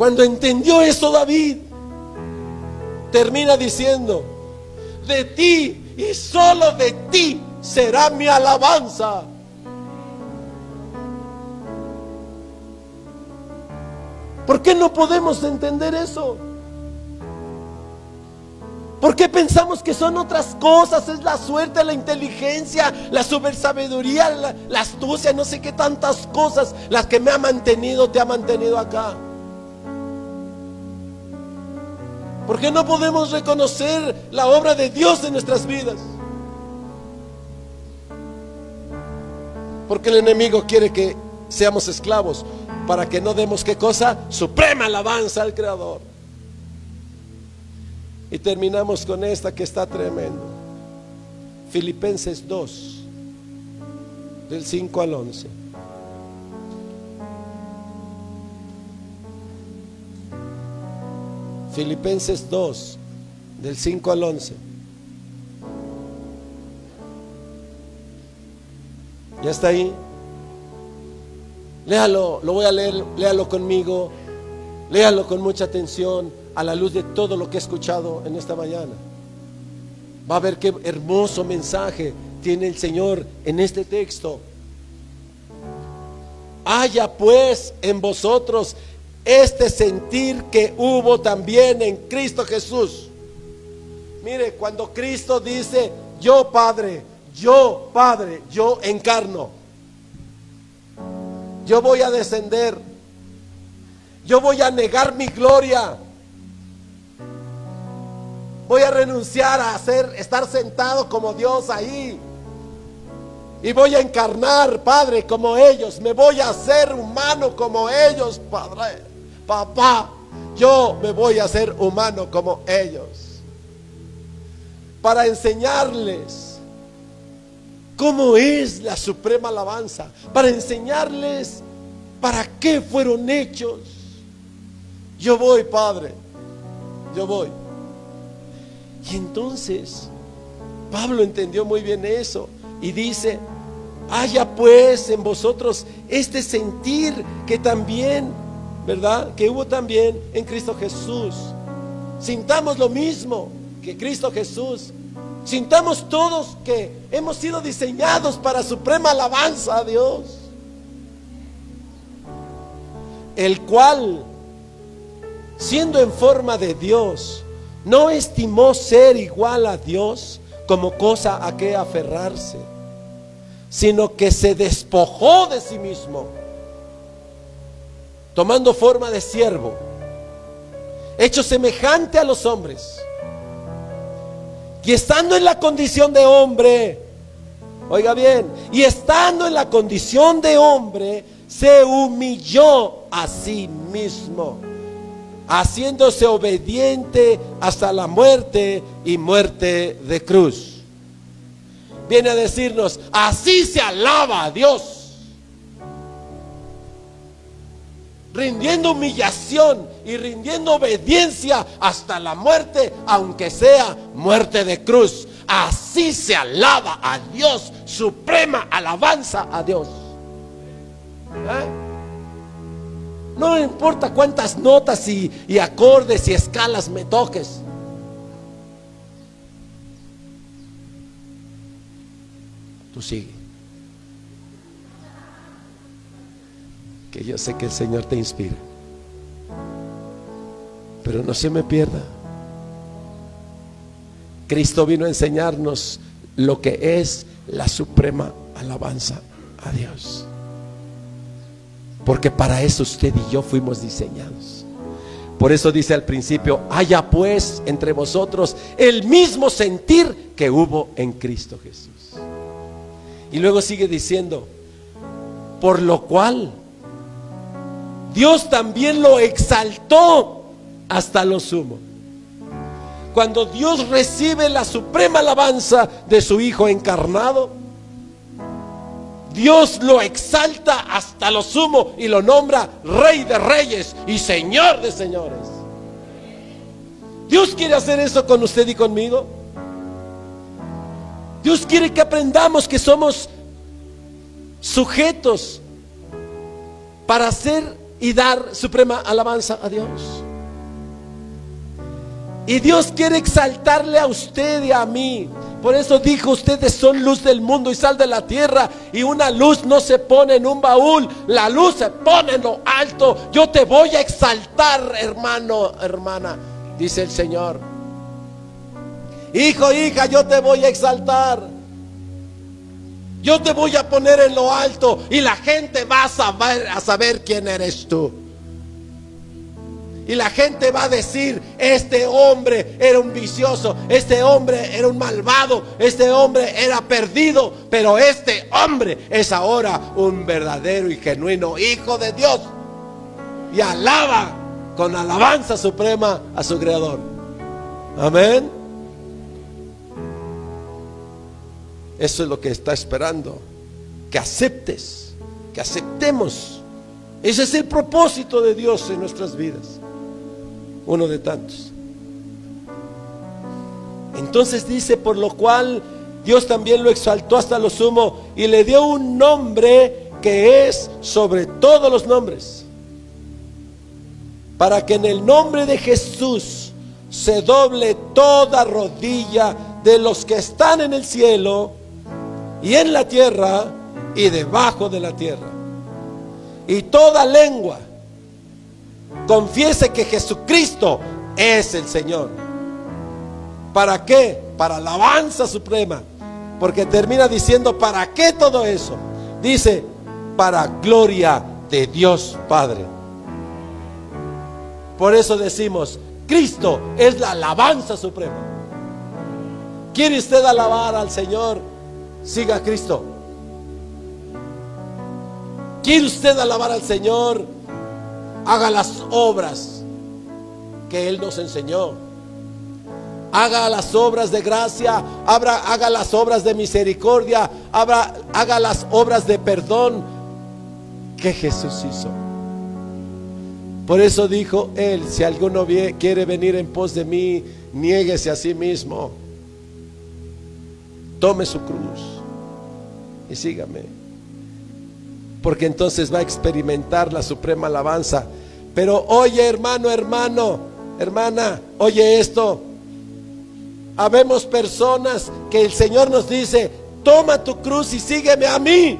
Cuando entendió eso David, termina diciendo, de ti y solo de ti será mi alabanza. ¿Por qué no podemos entender eso? ¿Por qué pensamos que son otras cosas? Es la suerte, la inteligencia, la supersabiduría, la, la astucia, no sé qué tantas cosas las que me ha mantenido, te ha mantenido acá. ¿Por qué no podemos reconocer la obra de Dios en nuestras vidas? Porque el enemigo quiere que seamos esclavos para que no demos qué cosa? Suprema alabanza al Creador. Y terminamos con esta que está tremendo. Filipenses 2, del 5 al 11. Filipenses 2, del 5 al 11. ¿Ya está ahí? Léalo, lo voy a leer, léalo conmigo, léalo con mucha atención a la luz de todo lo que he escuchado en esta mañana. Va a ver qué hermoso mensaje tiene el Señor en este texto. Haya pues en vosotros este sentir que hubo también en Cristo Jesús. Mire, cuando Cristo dice, yo Padre, yo Padre, yo encarno yo voy a descender. Yo voy a negar mi gloria. Voy a renunciar a hacer, estar sentado como Dios ahí. Y voy a encarnar, Padre, como ellos. Me voy a hacer humano como ellos, Padre. Papá, yo me voy a hacer humano como ellos. Para enseñarles cómo es la suprema alabanza, para enseñarles para qué fueron hechos. Yo voy, Padre, yo voy. Y entonces Pablo entendió muy bien eso y dice, haya pues en vosotros este sentir que también, ¿verdad? Que hubo también en Cristo Jesús. Sintamos lo mismo que Cristo Jesús Sintamos todos que hemos sido diseñados para suprema alabanza a Dios. El cual, siendo en forma de Dios, no estimó ser igual a Dios como cosa a que aferrarse, sino que se despojó de sí mismo, tomando forma de siervo, hecho semejante a los hombres y estando en la condición de hombre, oiga bien, y estando en la condición de hombre, se humilló a sí mismo, haciéndose obediente hasta la muerte y muerte de cruz. Viene a decirnos, así se alaba a Dios. Rindiendo humillación y rindiendo obediencia hasta la muerte, aunque sea muerte de cruz. Así se alaba a Dios, suprema alabanza a Dios. ¿Eh? No importa cuántas notas y, y acordes y escalas me toques. Tú sigue. Que yo sé que el Señor te inspira. Pero no se me pierda. Cristo vino a enseñarnos lo que es la suprema alabanza a Dios. Porque para eso usted y yo fuimos diseñados. Por eso dice al principio, haya pues entre vosotros el mismo sentir que hubo en Cristo Jesús. Y luego sigue diciendo, por lo cual Dios también lo exaltó hasta lo sumo. Cuando Dios recibe la suprema alabanza de su Hijo encarnado, Dios lo exalta hasta lo sumo y lo nombra Rey de Reyes y Señor de Señores. Dios quiere hacer eso con usted y conmigo. Dios quiere que aprendamos que somos sujetos para hacer y dar suprema alabanza a Dios. Y Dios quiere exaltarle a usted y a mí. Por eso dijo, ustedes son luz del mundo y sal de la tierra. Y una luz no se pone en un baúl, la luz se pone en lo alto. Yo te voy a exaltar, hermano, hermana, dice el Señor. Hijo, hija, yo te voy a exaltar. Yo te voy a poner en lo alto y la gente va a saber, a saber quién eres tú. Y la gente va a decir, este hombre era un vicioso, este hombre era un malvado, este hombre era perdido, pero este hombre es ahora un verdadero y genuino hijo de Dios. Y alaba con alabanza suprema a su creador. Amén. Eso es lo que está esperando. Que aceptes, que aceptemos. Ese es el propósito de Dios en nuestras vidas. Uno de tantos. Entonces dice, por lo cual Dios también lo exaltó hasta lo sumo y le dio un nombre que es sobre todos los nombres. Para que en el nombre de Jesús se doble toda rodilla de los que están en el cielo y en la tierra y debajo de la tierra. Y toda lengua confiese que Jesucristo es el Señor. ¿Para qué? Para alabanza suprema. Porque termina diciendo, ¿para qué todo eso? Dice, para gloria de Dios Padre. Por eso decimos, Cristo es la alabanza suprema. ¿Quiere usted alabar al Señor? Siga a Cristo. ¿Quiere usted alabar al Señor? Haga las obras que Él nos enseñó. Haga las obras de gracia, haga las obras de misericordia, haga las obras de perdón que Jesús hizo. Por eso dijo Él, si alguno quiere venir en pos de mí, niéguese a sí mismo tome su cruz y sígame. Porque entonces va a experimentar la suprema alabanza. Pero oye hermano, hermano, hermana, oye esto. Habemos personas que el Señor nos dice, toma tu cruz y sígueme a mí.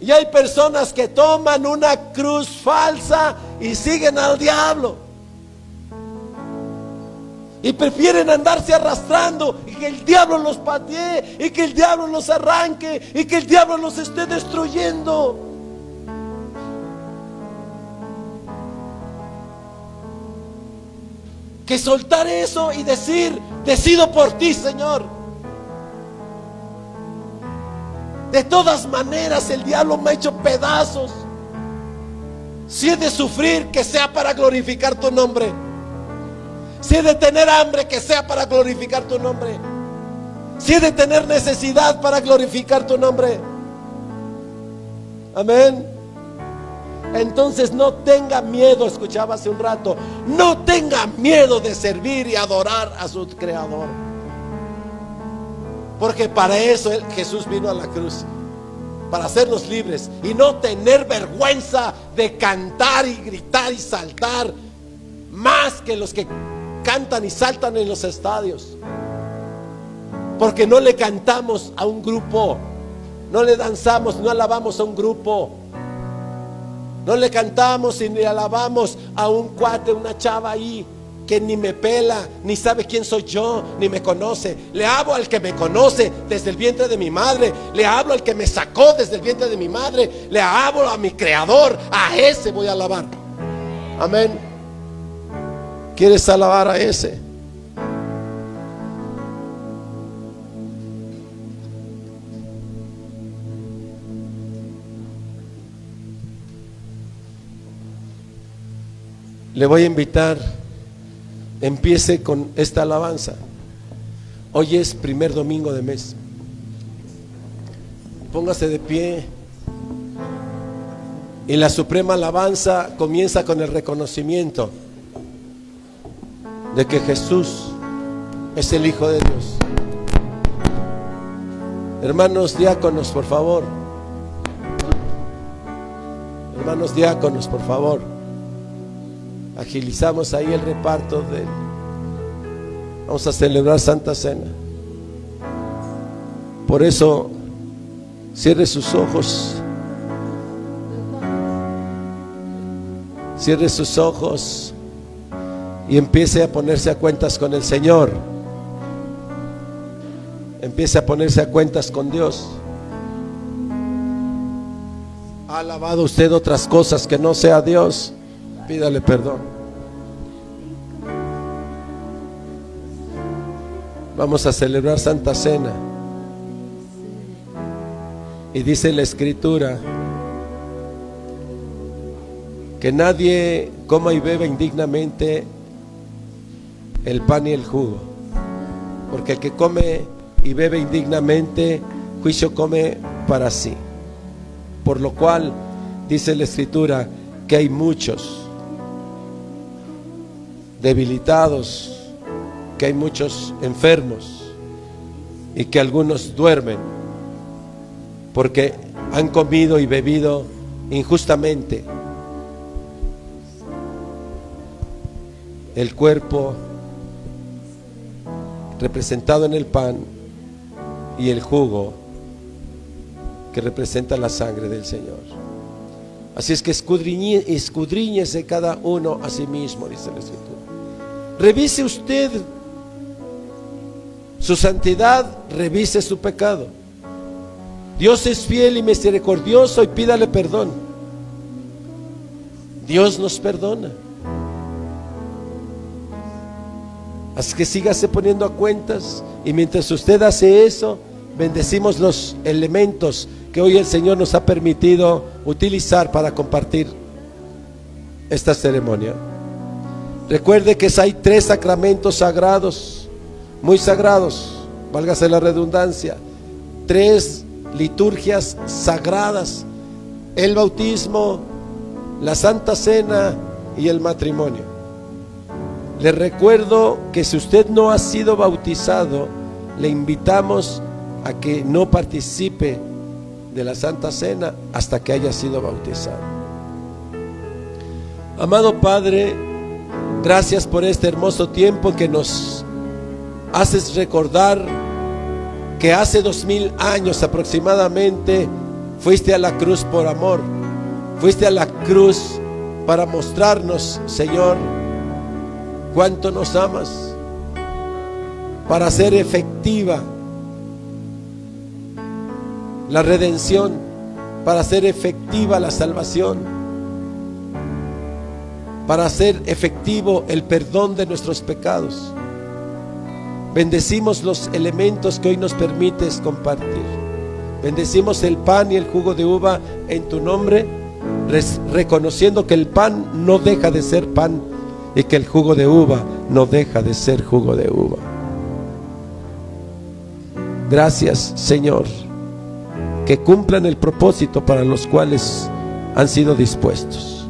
Y hay personas que toman una cruz falsa y siguen al diablo y prefieren andarse arrastrando y que el diablo los patee y que el diablo los arranque y que el diablo los esté destruyendo. Que soltar eso y decir, decido por ti, Señor. De todas maneras, el diablo me ha hecho pedazos. Si es de sufrir, que sea para glorificar tu nombre. Si es de tener hambre, que sea para glorificar tu nombre. Si es de tener necesidad para glorificar tu nombre. Amén. Entonces no tenga miedo, escuchaba hace un rato, no tenga miedo de servir y adorar a su creador. Porque para eso Jesús vino a la cruz. para hacernos libres y no tener vergüenza de cantar y gritar y saltar más que los que cantan y saltan en los estadios. Porque no le cantamos a un grupo, no le danzamos, no alabamos a un grupo. No le cantamos y ni alabamos a un cuate, una chava ahí que ni me pela, ni sabe quién soy yo, ni me conoce. Le hablo al que me conoce desde el vientre de mi madre. Le hablo al que me sacó desde el vientre de mi madre. Le hablo a mi creador. A ese voy a alabar. Amén. ¿Quieres alabar a ese? Le voy a invitar empiece con esta alabanza. Hoy es primer domingo de mes. Póngase de pie. Y la suprema alabanza comienza con el reconocimiento de que Jesús es el Hijo de Dios. Hermanos diáconos, por favor. Hermanos diáconos, por favor agilizamos ahí el reparto de... Vamos a celebrar Santa Cena. Por eso, cierre sus ojos. Cierre sus ojos y empiece a ponerse a cuentas con el Señor. Empiece a ponerse a cuentas con Dios. ¿Ha alabado usted otras cosas que no sea Dios? Pídale perdón. Vamos a celebrar Santa Cena. Y dice la escritura que nadie coma y beba indignamente el pan y el jugo. Porque el que come y bebe indignamente, juicio come para sí. Por lo cual, dice la escritura, que hay muchos debilitados, que hay muchos enfermos y que algunos duermen porque han comido y bebido injustamente. El cuerpo representado en el pan y el jugo que representa la sangre del Señor. Así es que escudriñese cada uno a sí mismo, dice la Escritura. Revise usted su santidad, revise su pecado. Dios es fiel y misericordioso y pídale perdón. Dios nos perdona. Así que sígase poniendo a cuentas y mientras usted hace eso, bendecimos los elementos que hoy el Señor nos ha permitido utilizar para compartir esta ceremonia. Recuerde que hay tres sacramentos sagrados, muy sagrados, válgase la redundancia, tres liturgias sagradas, el bautismo, la Santa Cena y el matrimonio. Le recuerdo que si usted no ha sido bautizado, le invitamos a que no participe de la Santa Cena hasta que haya sido bautizado. Amado Padre, Gracias por este hermoso tiempo que nos haces recordar que hace dos mil años aproximadamente fuiste a la cruz por amor. Fuiste a la cruz para mostrarnos, Señor, cuánto nos amas, para hacer efectiva la redención, para hacer efectiva la salvación para hacer efectivo el perdón de nuestros pecados. Bendecimos los elementos que hoy nos permites compartir. Bendecimos el pan y el jugo de uva en tu nombre, reconociendo que el pan no deja de ser pan y que el jugo de uva no deja de ser jugo de uva. Gracias, Señor, que cumplan el propósito para los cuales han sido dispuestos.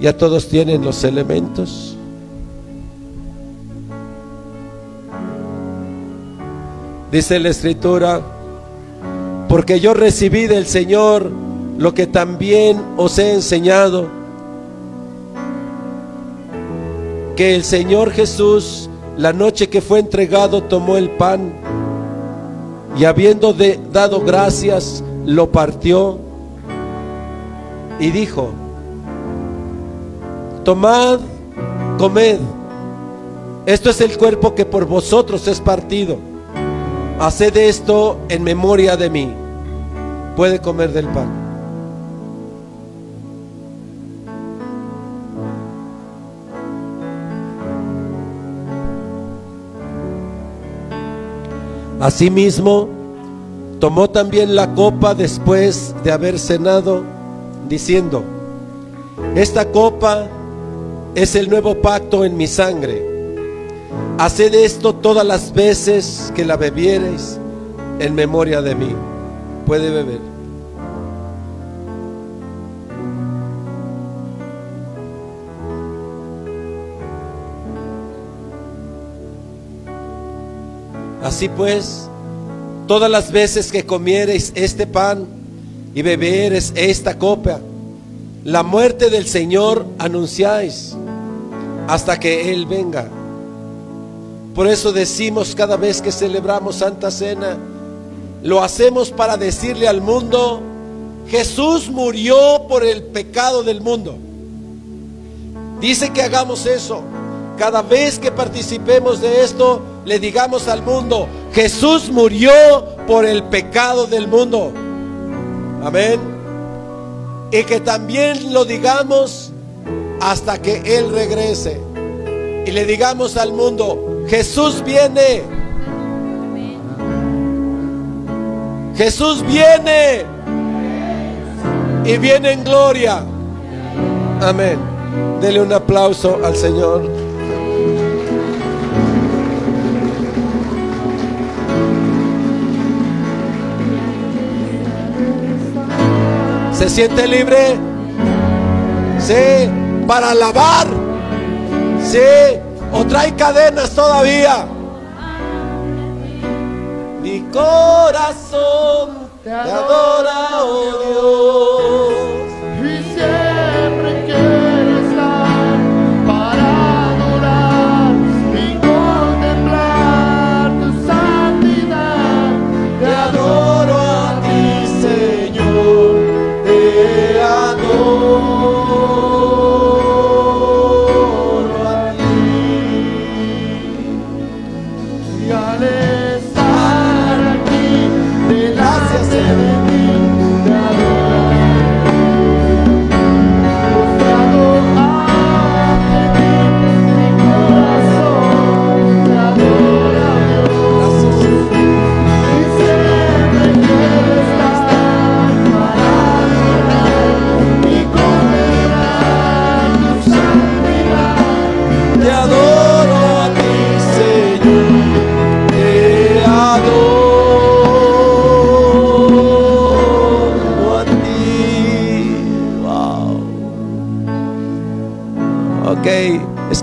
Ya todos tienen los elementos. Dice la escritura, porque yo recibí del Señor lo que también os he enseñado, que el Señor Jesús, la noche que fue entregado, tomó el pan y habiendo dado gracias, lo partió y dijo, tomad, comed, esto es el cuerpo que por vosotros es partido. Haced esto en memoria de mí. Puede comer del pan. Asimismo, tomó también la copa después de haber cenado, diciendo, esta copa es el nuevo pacto en mi sangre. Haced esto todas las veces que la bebiereis en memoria de mí. Puede beber. Así pues, todas las veces que comiereis este pan y bebereis esta copa, la muerte del Señor anunciáis hasta que Él venga. Por eso decimos cada vez que celebramos Santa Cena, lo hacemos para decirle al mundo, Jesús murió por el pecado del mundo. Dice que hagamos eso. Cada vez que participemos de esto, le digamos al mundo, Jesús murió por el pecado del mundo. Amén. Y que también lo digamos hasta que Él regrese. Y le digamos al mundo, Jesús viene. Jesús viene. Y viene en gloria. Amén. Dele un aplauso al Señor. ¿Se siente libre? Sí, para alabar. Sí, o trae cadenas todavía. Mi corazón te adora, oh Dios.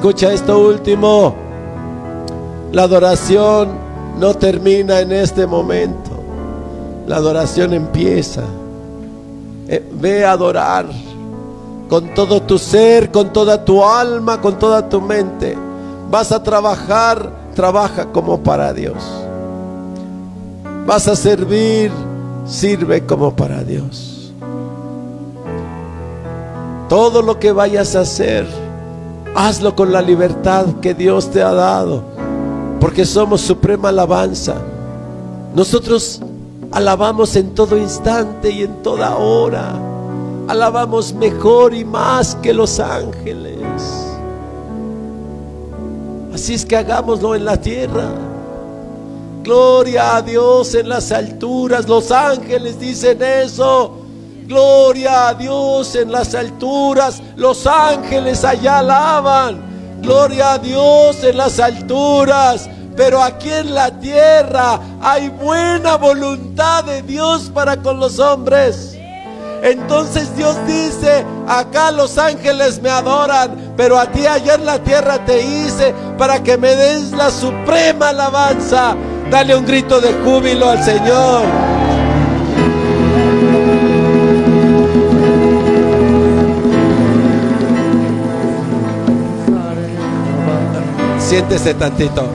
Escucha esto último. La adoración no termina en este momento. La adoración empieza. Eh, ve a adorar con todo tu ser, con toda tu alma, con toda tu mente. Vas a trabajar, trabaja como para Dios. Vas a servir, sirve como para Dios. Todo lo que vayas a hacer, hazlo con la libertad que Dios te ha dado, porque somos suprema alabanza. Nosotros alabamos en todo instante y en toda hora alabamos mejor y más que los ángeles. Así es que hagámoslo en la tierra. Gloria a Dios en las alturas. Los ángeles dicen eso. Gloria a Dios en las alturas. Los ángeles allá alaban. Gloria a Dios en las alturas. Pero aquí en la tierra hay buena voluntad de Dios para con los hombres. Entonces Dios dice, acá los ángeles me adoran, pero a ti allá en la tierra te hice para que me des la suprema alabanza. Dale un grito de júbilo al Señor. Siéntese tantito.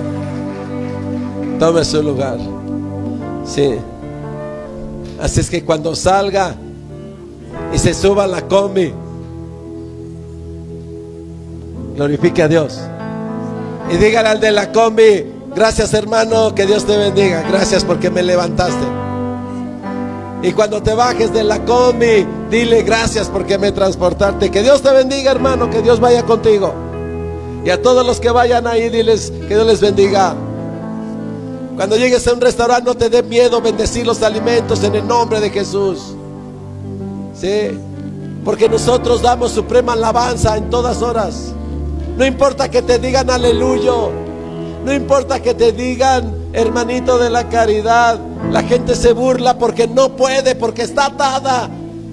Tome su lugar. Sí. Así es que cuando salga y se suba a la combi, glorifique a Dios. Y dígale al de la combi, gracias hermano, que Dios te bendiga. Gracias porque me levantaste. Y cuando te bajes de la combi, dile gracias porque me transportaste. Que Dios te bendiga hermano, que Dios vaya contigo. Y a todos los que vayan ahí, diles que Dios les bendiga. Cuando llegues a un restaurante, no te dé miedo bendecir los alimentos en el nombre de Jesús. Sí, porque nosotros damos suprema alabanza en todas horas. No importa que te digan aleluya. No importa que te digan hermanito de la caridad. La gente se burla porque no puede, porque está atada.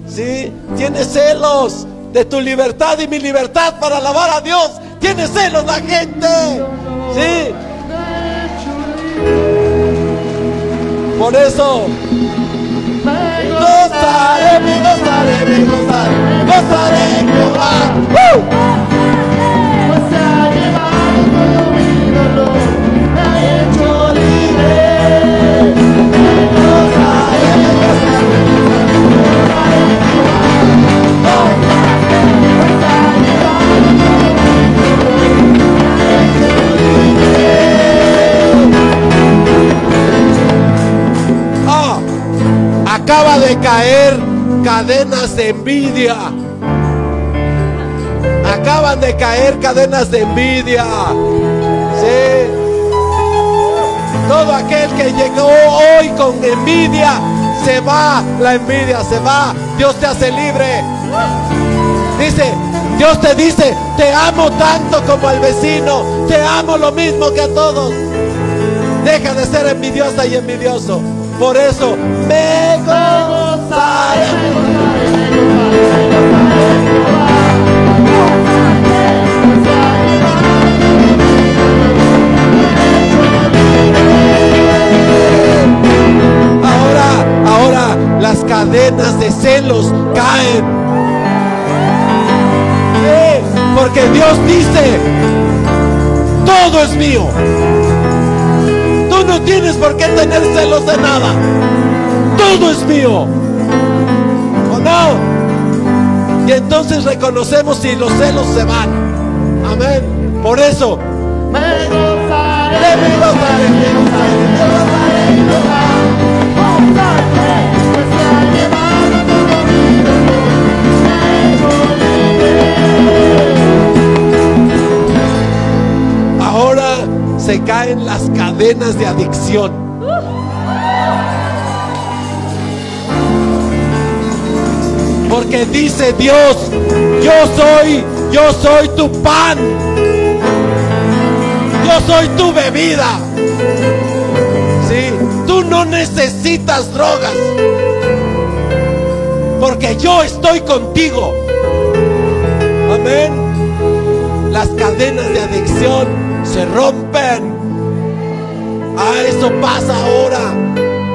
¿Sí? Tiene celos de tu libertad y mi libertad para alabar a Dios. Tiene celos la gente. ¿Sí? Por eso gozaré, me gozaré, me gozaré, gozaré en Jehová. Caer cadenas de envidia. Acaban de caer cadenas de envidia. Sí. Todo aquel que llegó hoy con envidia, se va. La envidia se va. Dios te hace libre. Dice, Dios te dice, te amo tanto como al vecino. Te amo lo mismo que a todos. Deja de ser envidiosa y envidioso. Por eso me cadenas de celos caen. Porque Dios dice, todo es mío. Tú no tienes por qué tener celos de nada. Todo es mío. Y entonces reconocemos si los celos se van. Amén. Por eso. Ahora se caen las cadenas de adicción. Porque dice Dios, yo soy, yo soy tu pan. Yo soy tu bebida. Sí, tú no necesitas drogas. Porque yo estoy contigo. Amén. Las cadenas de adicción se rompen. Ah, eso pasa ahora.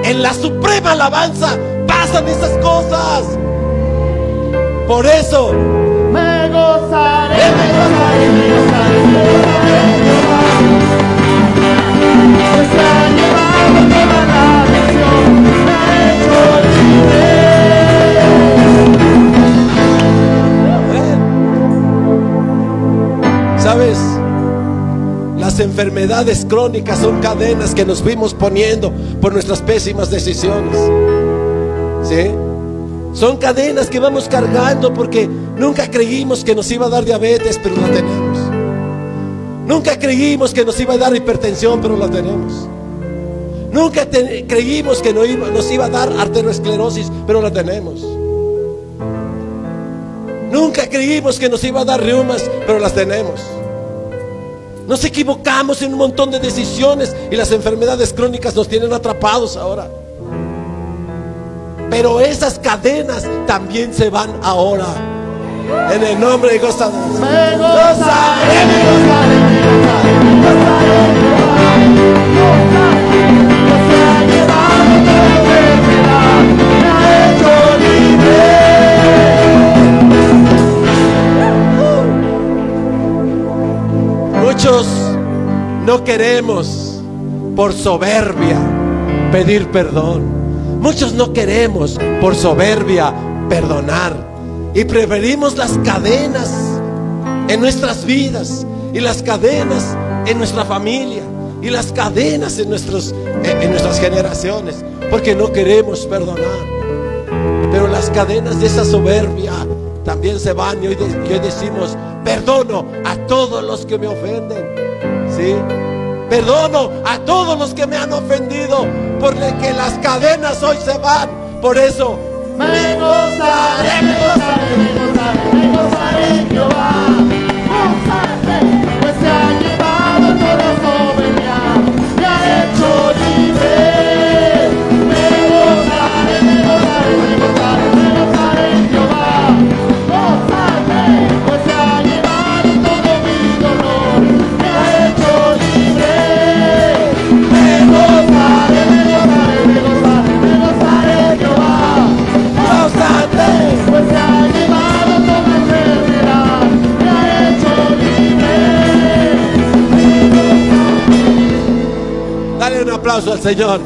En la suprema alabanza pasan esas cosas. Por eso, Me gozaré, me gozaré, me gozaré, me gozaré en Jehová. Se ha llevado toda la adicción, me ha hecho libre. ¿sabes? Las enfermedades crónicas son cadenas que nos fuimos poniendo por nuestras pésimas decisiones. ¿Sí? Son cadenas que vamos cargando porque nunca creímos que nos iba a dar diabetes, pero la tenemos. Nunca creímos que nos iba a dar hipertensión, pero la tenemos. Nunca creímos que no nos iba a dar arteriosclerosis, pero la tenemos. Nunca creímos que nos iba a dar reumas, pero las tenemos. Nos equivocamos en un montón de decisiones y las enfermedades crónicas nos tienen atrapados ahora. Pero esas cadenas también se van ahora. En el nombre de libre. Muchos no queremos por soberbia pedir perdón. Muchos no queremos por soberbia perdonar. Y preferimos las cadenas en nuestras vidas y las cadenas en nuestra familia y las cadenas en, nuestros, en, nuestras generaciones porque no queremos perdonar. Pero las cadenas de esa soberbia también se van y hoy, y hoy decimos, perdono a todos los que me ofenden. ¿Sí? Perdono a todos los que me han ofendido porque las cadenas hoy se van. Por eso, Me me Jehová. Aplauso al Señor.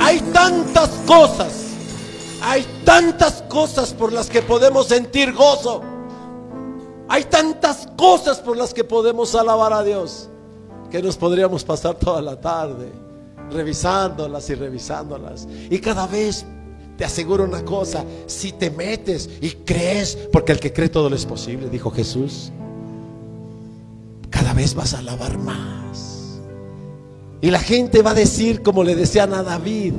Hay tantas cosas, hay tantas cosas por las que podemos sentir gozo. Hay tantas cosas por las que podemos alabar a Dios que nos podríamos pasar toda la tarde revisándolas y revisándolas. Y cada vez te aseguro una cosa, si te metes y crees, porque el que cree todo lo es posible, dijo Jesús, cada vez vas a alabar más. Y la gente va a decir, como le decían a David,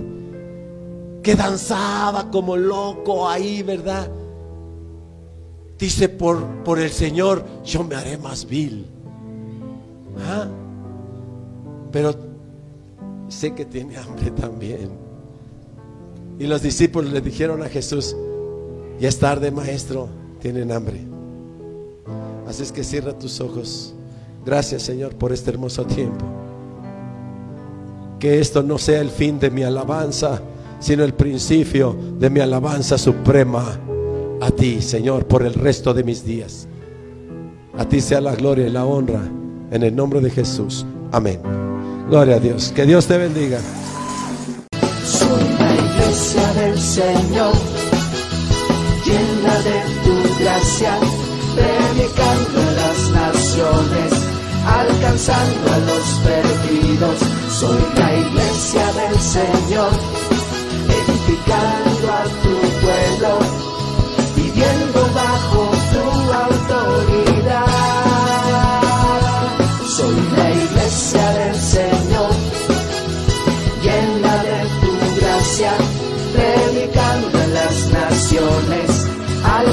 que danzaba como loco ahí, ¿verdad? Dice, por, por el Señor yo me haré más vil. ¿Ah? Pero sé que tiene hambre también. Y los discípulos le dijeron a Jesús, ya es tarde, maestro, tienen hambre. Así es que cierra tus ojos. Gracias, Señor, por este hermoso tiempo. Que esto no sea el fin de mi alabanza, sino el principio de mi alabanza suprema a ti, Señor, por el resto de mis días. A ti sea la gloria y la honra en el nombre de Jesús. Amén. Gloria a Dios. Que Dios te bendiga. Soy la iglesia del Señor, llena de tu gracia, predicando a las naciones, alcanzando a los perdidos. Soy la iglesia del Señor, edificando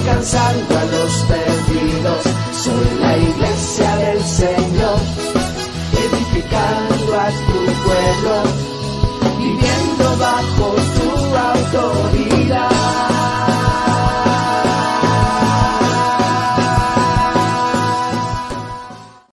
alcanzando a los perdidos. Soy la iglesia del Señor, edificando a tu pueblo.